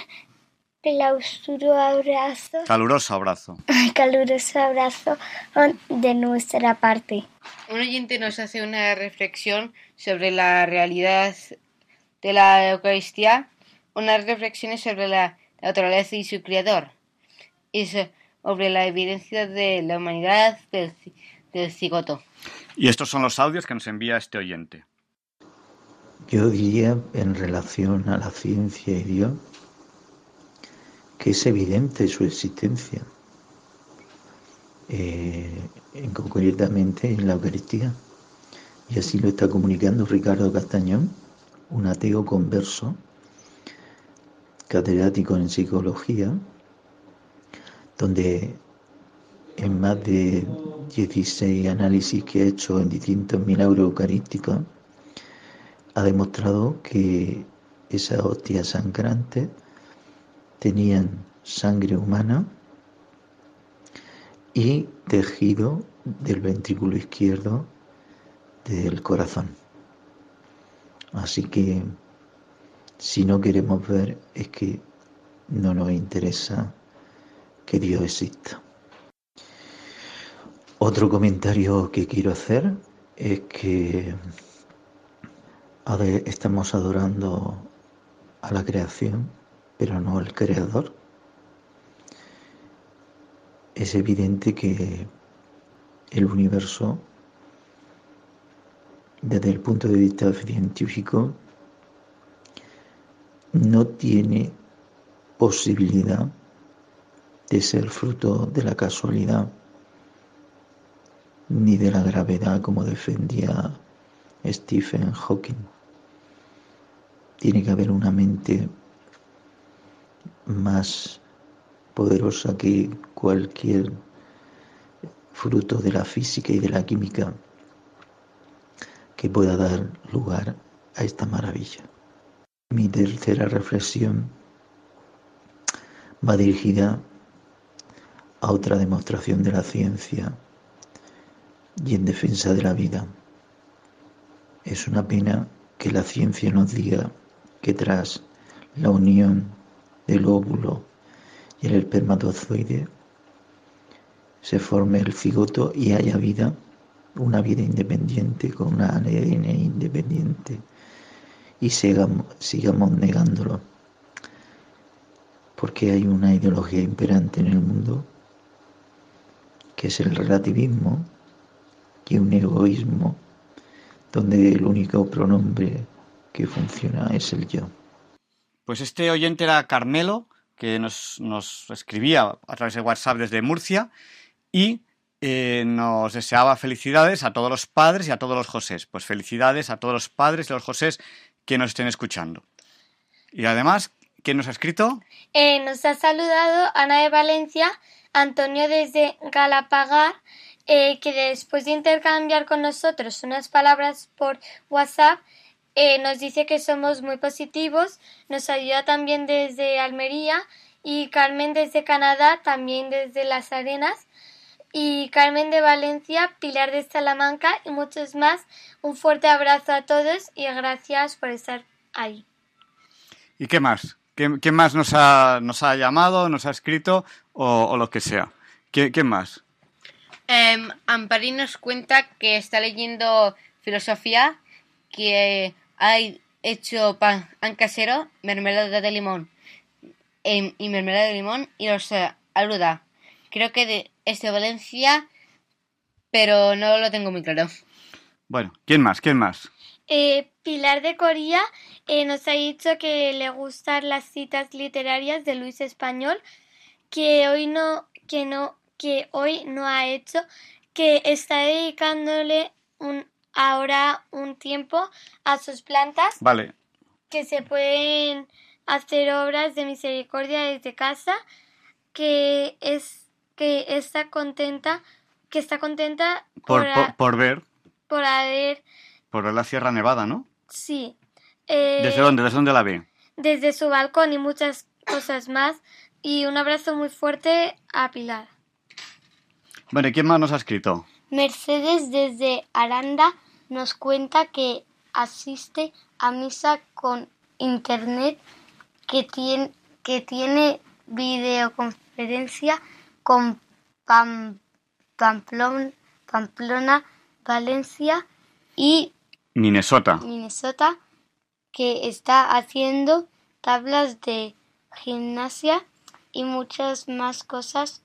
clausuro abrazo. Caluroso abrazo. Caluroso abrazo de nuestra parte. Un oyente nos hace una reflexión sobre la realidad de la Eucaristía, unas reflexiones sobre la naturaleza y su creador, y sobre la evidencia de la humanidad del, del cigoto. Y estos son los audios que nos envía este oyente. Yo diría en relación a la ciencia y Dios que es evidente su existencia, eh, concretamente en la Eucaristía. Y así lo está comunicando Ricardo Castañón, un ateo converso, catedrático en psicología, donde en más de 16 análisis que ha hecho en distintos milagros eucarísticos, ha demostrado que esas hostias sangrantes tenían sangre humana y tejido del ventrículo izquierdo del corazón. Así que si no queremos ver es que no nos interesa que Dios exista. Otro comentario que quiero hacer es que estamos adorando a la creación pero no el creador. Es evidente que el universo, desde el punto de vista científico, no tiene posibilidad de ser fruto de la casualidad ni de la gravedad como defendía Stephen Hawking. Tiene que haber una mente más poderosa que cualquier fruto de la física y de la química que pueda dar lugar a esta maravilla. Mi tercera reflexión va dirigida a otra demostración de la ciencia y en defensa de la vida. Es una pena que la ciencia nos diga que tras la unión del óvulo y el espermatozoide se forme el cigoto y haya vida, una vida independiente con una ADN independiente y sigamos, sigamos negándolo porque hay una ideología imperante en el mundo que es el relativismo y un egoísmo donde el único pronombre que funciona es el yo. Pues este oyente era Carmelo, que nos, nos escribía a través de WhatsApp desde Murcia y eh, nos deseaba felicidades a todos los padres y a todos los Josés. Pues felicidades a todos los padres y los Josés que nos estén escuchando. Y además, ¿quién nos ha escrito? Eh, nos ha saludado Ana de Valencia, Antonio desde Galapagar, eh, que después de intercambiar con nosotros unas palabras por WhatsApp, eh, nos dice que somos muy positivos, nos ayuda también desde Almería y Carmen desde Canadá, también desde Las Arenas y Carmen de Valencia, Pilar de Salamanca y muchos más. Un fuerte abrazo a todos y gracias por estar ahí. ¿Y qué más? ¿Qué, más nos ha, nos ha llamado, nos ha escrito o, lo que sea? ¿Qué, más? Eh, Ampari nos cuenta que está leyendo filosofía, que ha hecho pan, casero, mermelada de limón em, y mermelada de limón y los eh, aluda. Creo que de, es de Valencia, pero no lo tengo muy claro. Bueno, ¿quién más? ¿Quién más? Eh, Pilar de Coría eh, nos ha dicho que le gustan las citas literarias de Luis Español, que hoy no, que no, que hoy no ha hecho, que está dedicándole un, ahora un tiempo a sus plantas. Vale. Que se pueden hacer obras de misericordia desde casa, que es que está contenta, que está contenta por, por ver. Por haber por la Sierra Nevada, ¿no? Sí. ¿Desde eh, dónde? ¿Desde dónde la ve? Desde su balcón y muchas cosas más. Y un abrazo muy fuerte a Pilar. Bueno, quién más nos ha escrito? Mercedes desde Aranda nos cuenta que asiste a misa con internet que tiene, que tiene videoconferencia con Pamplona, Valencia y Minnesota. Minnesota, que está haciendo tablas de gimnasia y muchas más cosas.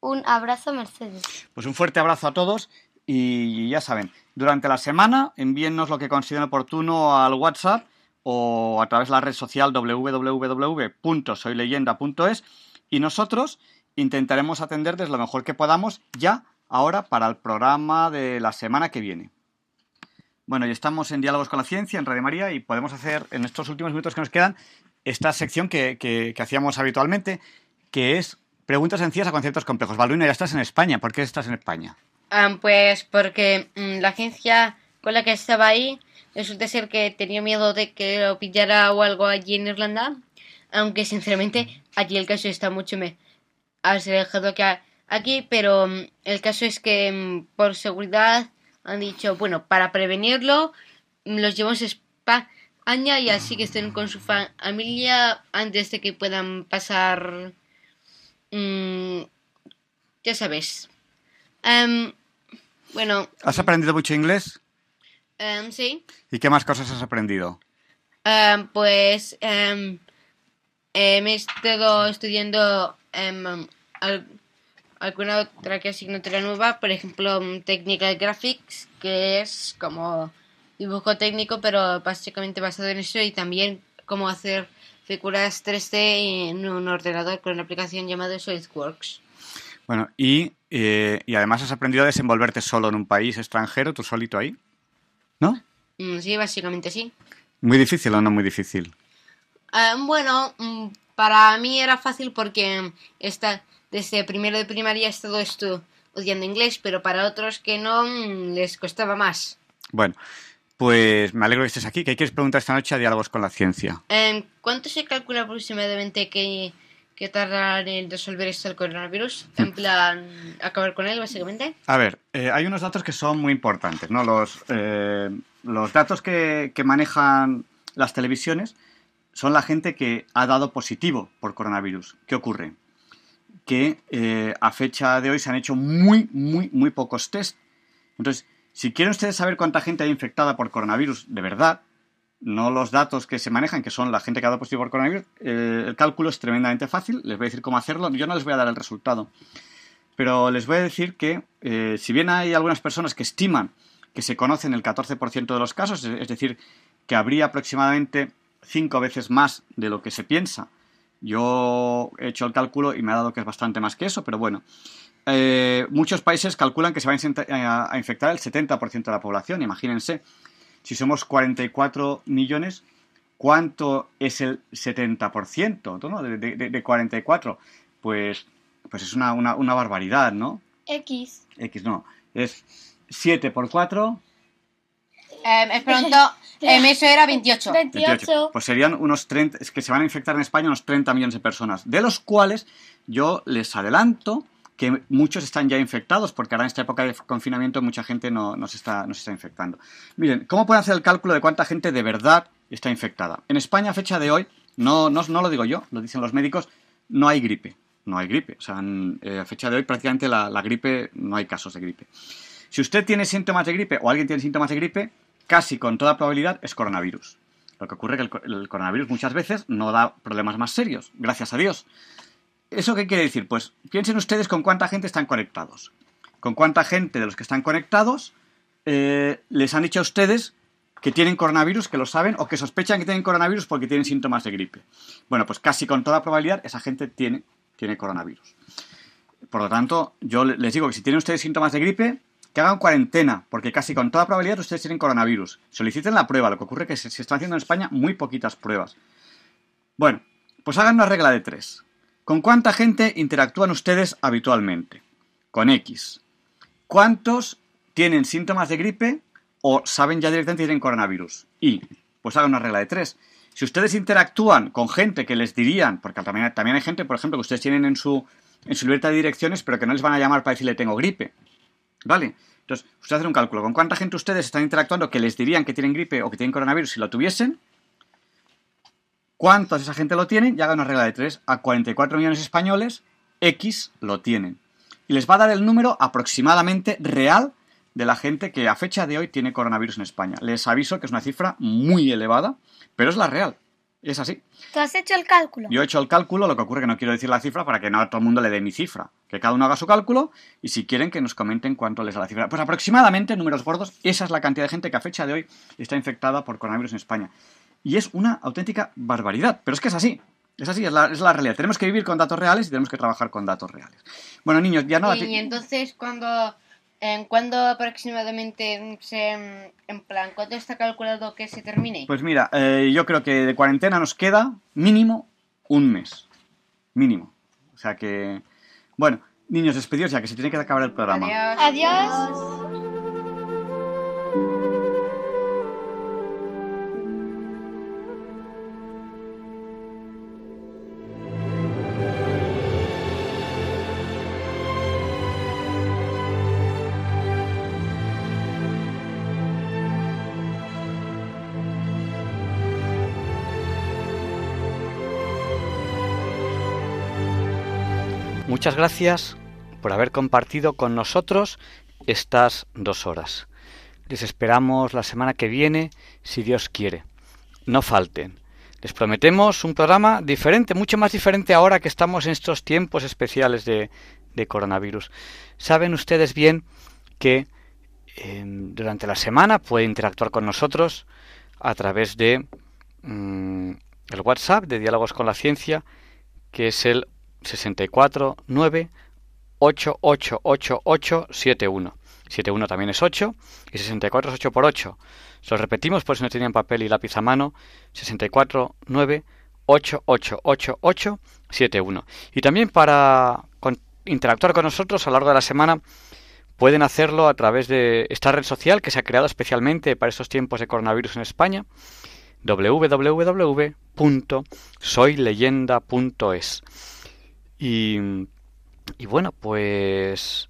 Un abrazo, Mercedes. Pues un fuerte abrazo a todos y ya saben, durante la semana envíennos lo que consideren oportuno al WhatsApp o a través de la red social www.soyleyenda.es y nosotros intentaremos atenderles lo mejor que podamos ya ahora para el programa de la semana que viene. Bueno, y estamos en Diálogos con la Ciencia, en Radio María, y podemos hacer en estos últimos minutos que nos quedan esta sección que, hacíamos habitualmente, que es preguntas sencillas a conceptos complejos. Balduino, ya estás en España. ¿Por qué estás en España? Ah, pues porque mm, la ciencia con la que estaba ahí resulta ser que tenía miedo de que lo pillara o algo allí en Irlanda, aunque sinceramente allí el caso está mucho más alejado que aquí, pero mm, el caso es que mm, por seguridad han dicho, bueno, para prevenirlo, los llevamos a España y así que estén con su familia antes de que puedan pasar... Mm, ya sabes. Em, bueno. ¿Has aprendido mucho inglés? Um, sí. ¿Y qué más cosas has aprendido? Em, pues me he estado estudiando alguna otra que asignatura nueva, por ejemplo, mm, Technical Graphics, que es como dibujo técnico, pero básicamente basado en eso, y también cómo hacer figuras 3D en un ordenador con una aplicación llamada SolidWorks. Bueno, y, eh, y además has aprendido a desenvolverte solo en un país extranjero, tú solito ahí, ¿no? Mm, sí, básicamente sí. ¿Muy difícil o no muy difícil? Ah, bueno, mm, para mí era fácil porque está desde primero de primaria he estado estudiando inglés, pero para otros que no mm, les costaba más. Bueno, pues me alegro que estés aquí. ¿Qué quieres preguntar esta noche a Diálogos con la Ciencia? Em, ¿Cuánto se calcula aproximadamente que, que en resolver esto del coronavirus? En plan, acabar con él, básicamente. A ver, eh, hay unos datos que son muy importantes, ¿no? Los, eh, los datos que, que manejan las televisiones son la gente que ha dado positivo por coronavirus. ¿Qué ocurre? Que eh, a fecha de hoy se han hecho muy, muy, muy pocos test. Entonces, si quieren ustedes saber cuánta gente hay infectada por coronavirus de verdad, no los datos que se manejan, que son la gente que ha dado positivo por coronavirus, eh, el cálculo es tremendamente fácil. Les voy a decir cómo hacerlo. Yo no les voy a dar el resultado. Pero les voy a decir que, eh, si bien hay algunas personas que estiman que se conocen el 14% de los casos, es decir, que habría aproximadamente cinco veces más de lo que se piensa. Yo he hecho el cálculo y me ha dado que es bastante más que eso, pero bueno. Eh, muchos países calculan que se va a infectar el 70% de la población. Imagínense, si somos 44 millones, ¿cuánto es el 70% ¿no? de, de, 44? Pues, pues es una, una, barbaridad, ¿no? X. X, no. Es 7 por 4. Eh, es pronto. *laughs* Em, eso era 28. 28. Pues serían unos 30, es que se van a infectar en España unos 30 millones de personas, de los cuales yo les adelanto que muchos están ya infectados, porque ahora en esta época de confinamiento mucha gente no, se, está, no se está infectando. Miren, ¿cómo pueden hacer el cálculo de cuánta gente de verdad está infectada? En España, a fecha de hoy, no, no, no lo digo yo, lo dicen los médicos, no hay gripe. No hay gripe. O sea, eh, a fecha de hoy prácticamente la, la gripe, no hay casos de gripe. Si usted tiene síntomas de gripe o alguien tiene síntomas de gripe, casi con toda probabilidad es coronavirus. Lo que ocurre es que el, coronavirus muchas veces no da problemas más serios, gracias a Dios. ¿Eso qué quiere decir? Pues piensen ustedes con cuánta gente están conectados. Con cuánta gente de los que están conectados eh, les han dicho a ustedes que tienen coronavirus, que lo saben, o que sospechan que tienen coronavirus porque tienen síntomas de gripe. Bueno, pues casi con toda probabilidad esa gente tiene, tiene coronavirus. Por lo tanto, yo les digo que si tienen ustedes síntomas de gripe, que hagan cuarentena, porque casi con toda probabilidad ustedes tienen coronavirus. Soliciten la prueba, lo que ocurre es que se, están haciendo en España muy poquitas pruebas. Bueno, pues hagan una regla de tres. ¿Con cuánta gente interactúan ustedes habitualmente? Con X. ¿Cuántos tienen síntomas de gripe o saben ya directamente que tienen coronavirus? Y, pues hagan una regla de tres. Si ustedes interactúan con gente que les dirían, porque también, también hay gente, por ejemplo, que ustedes tienen en su, en su libertad de direcciones, pero que no les van a llamar para decirle tengo gripe. ¿Vale? Entonces, usted hace un cálculo. ¿Con cuánta gente ustedes están interactuando que les dirían que tienen gripe o que tienen coronavirus si lo tuviesen? ¿Cuántos esa gente lo tienen? Y haga una regla de 3. A 44 millones españoles, X lo tienen. Y les va a dar el número aproximadamente real de la gente que a fecha de hoy tiene coronavirus en España. Les aviso que es una cifra muy elevada, pero es la real. Es así. ¿Tú has hecho el cálculo? Yo he hecho el cálculo, lo que ocurre es que no quiero decir la cifra para que no a todo el mundo le dé mi cifra. Que cada uno haga su cálculo y si quieren que nos comenten cuánto les da la cifra. Pues aproximadamente, números gordos, esa es la cantidad de gente que a fecha de hoy está infectada por coronavirus en España. Y es una auténtica barbaridad. Pero es que es así. Es así, es la, es la realidad. Tenemos que vivir con datos reales y tenemos que trabajar con datos reales. Bueno, niños, ya no... Y entonces, cuando ¿En cuándo aproximadamente se, en plan, cuánto está calculado que se termine? Pues mira, eh, yo creo que de cuarentena nos queda mínimo un mes. Mínimo. O sea que, bueno, niños, despedidos ya que se tiene que acabar el programa. Adiós. Adiós. Muchas gracias por haber compartido con nosotros estas dos horas. Les esperamos la semana que viene, si Dios quiere. No falten. Les prometemos un programa diferente, mucho más diferente ahora que estamos en estos tiempos especiales de, coronavirus. Saben ustedes bien que em, durante la semana pueden interactuar con nosotros a través de mm, el WhatsApp de Diálogos con la Ciencia, que es el 64 9 8 8 8 8 7 1. 7 1 también es 8 y 64 es 8 por 8. Se lo repetimos por si no tenían papel y lápiz a mano. 64 9 8 8 8 8 7 1. Y también para interactuar con nosotros a lo largo de la semana pueden hacerlo a través de esta red social que se ha creado especialmente para estos tiempos de coronavirus en España www.soyleyenda.es Y, bueno, pues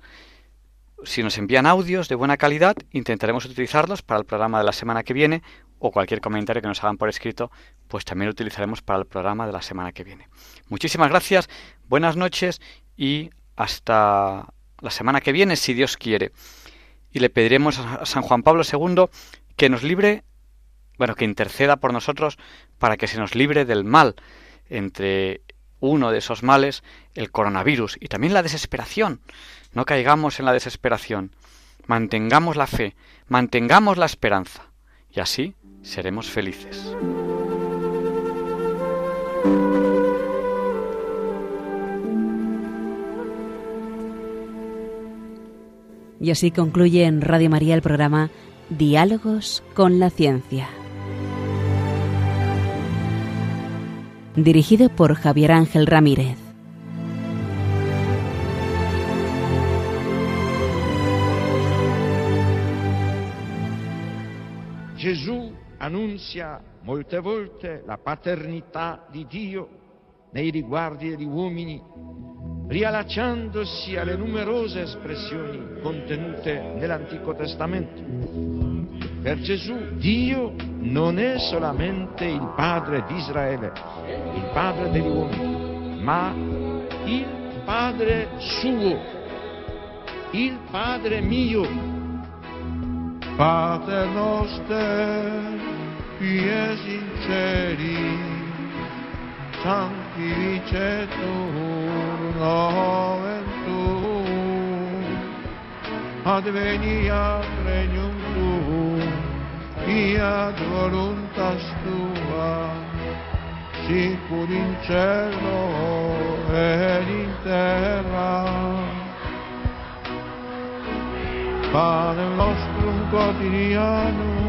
si nos envían audios de buena calidad, intentaremos utilizarlos para el programa de la semana que viene o cualquier comentario que nos hagan por escrito, pues también lo utilizaremos para el programa de la semana que viene. Muchísimas gracias, buenas noches y hasta la semana que viene, si Dios quiere. Y le pediremos a San Juan Pablo II que nos libre, bueno, que interceda por nosotros para que se nos libre del mal, entre uno de esos males, el coronavirus y también la desesperación. No caigamos en la desesperación. Mantengamos la fe, mantengamos la esperanza y así seremos felices. Y así concluye en Radio María el programa Diálogos con la Ciencia. Dirigido por Javier Ángel Ramírez. Gesù annunzia molte volte la paternità di Dio nei riguardi degli uomini, riallacciandosi alle numerose espressioni contenute nell'Antico Testamento. Per Gesù Dio non è solamente il Padre di Israele, il Padre degli uomini, ma il Padre suo, il Padre mio, Pater noster, qui es in celi, sanctificetur nomen tuum, adveniat regnum fiat voluntas tua, sicur in cielo ed in terra. Pane nostrum quotidianum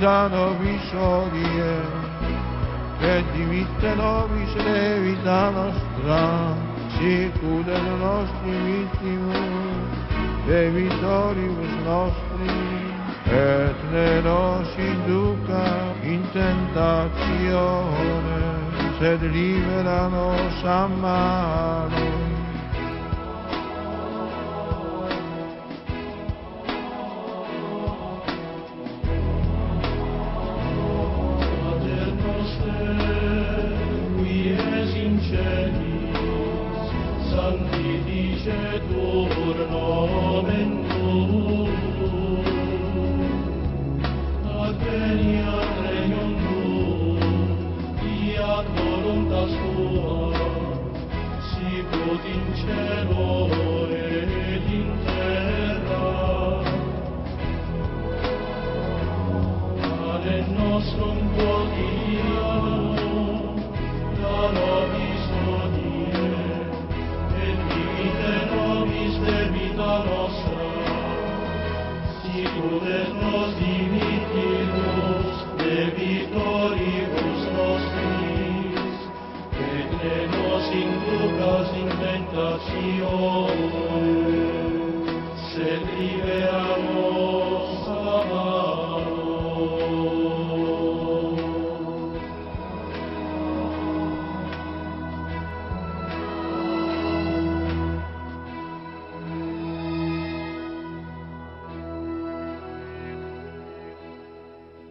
da nobis hodie, et dimitte nobis levita nostra, sicur et nostri vittimus, debitoribus nostri, et ne nos induca in tentatione, sed libera nos a malo. sanctificetur nomen tuum, venia regnum tuum, fiat voluntas tua, sicut in cielo et in terra. Ade nostrum quotidianum, da nobis odie, et limite nobis de vita nostra, sicut et nos divi debitoribus nostris, et nos in tentatione, sed libera nos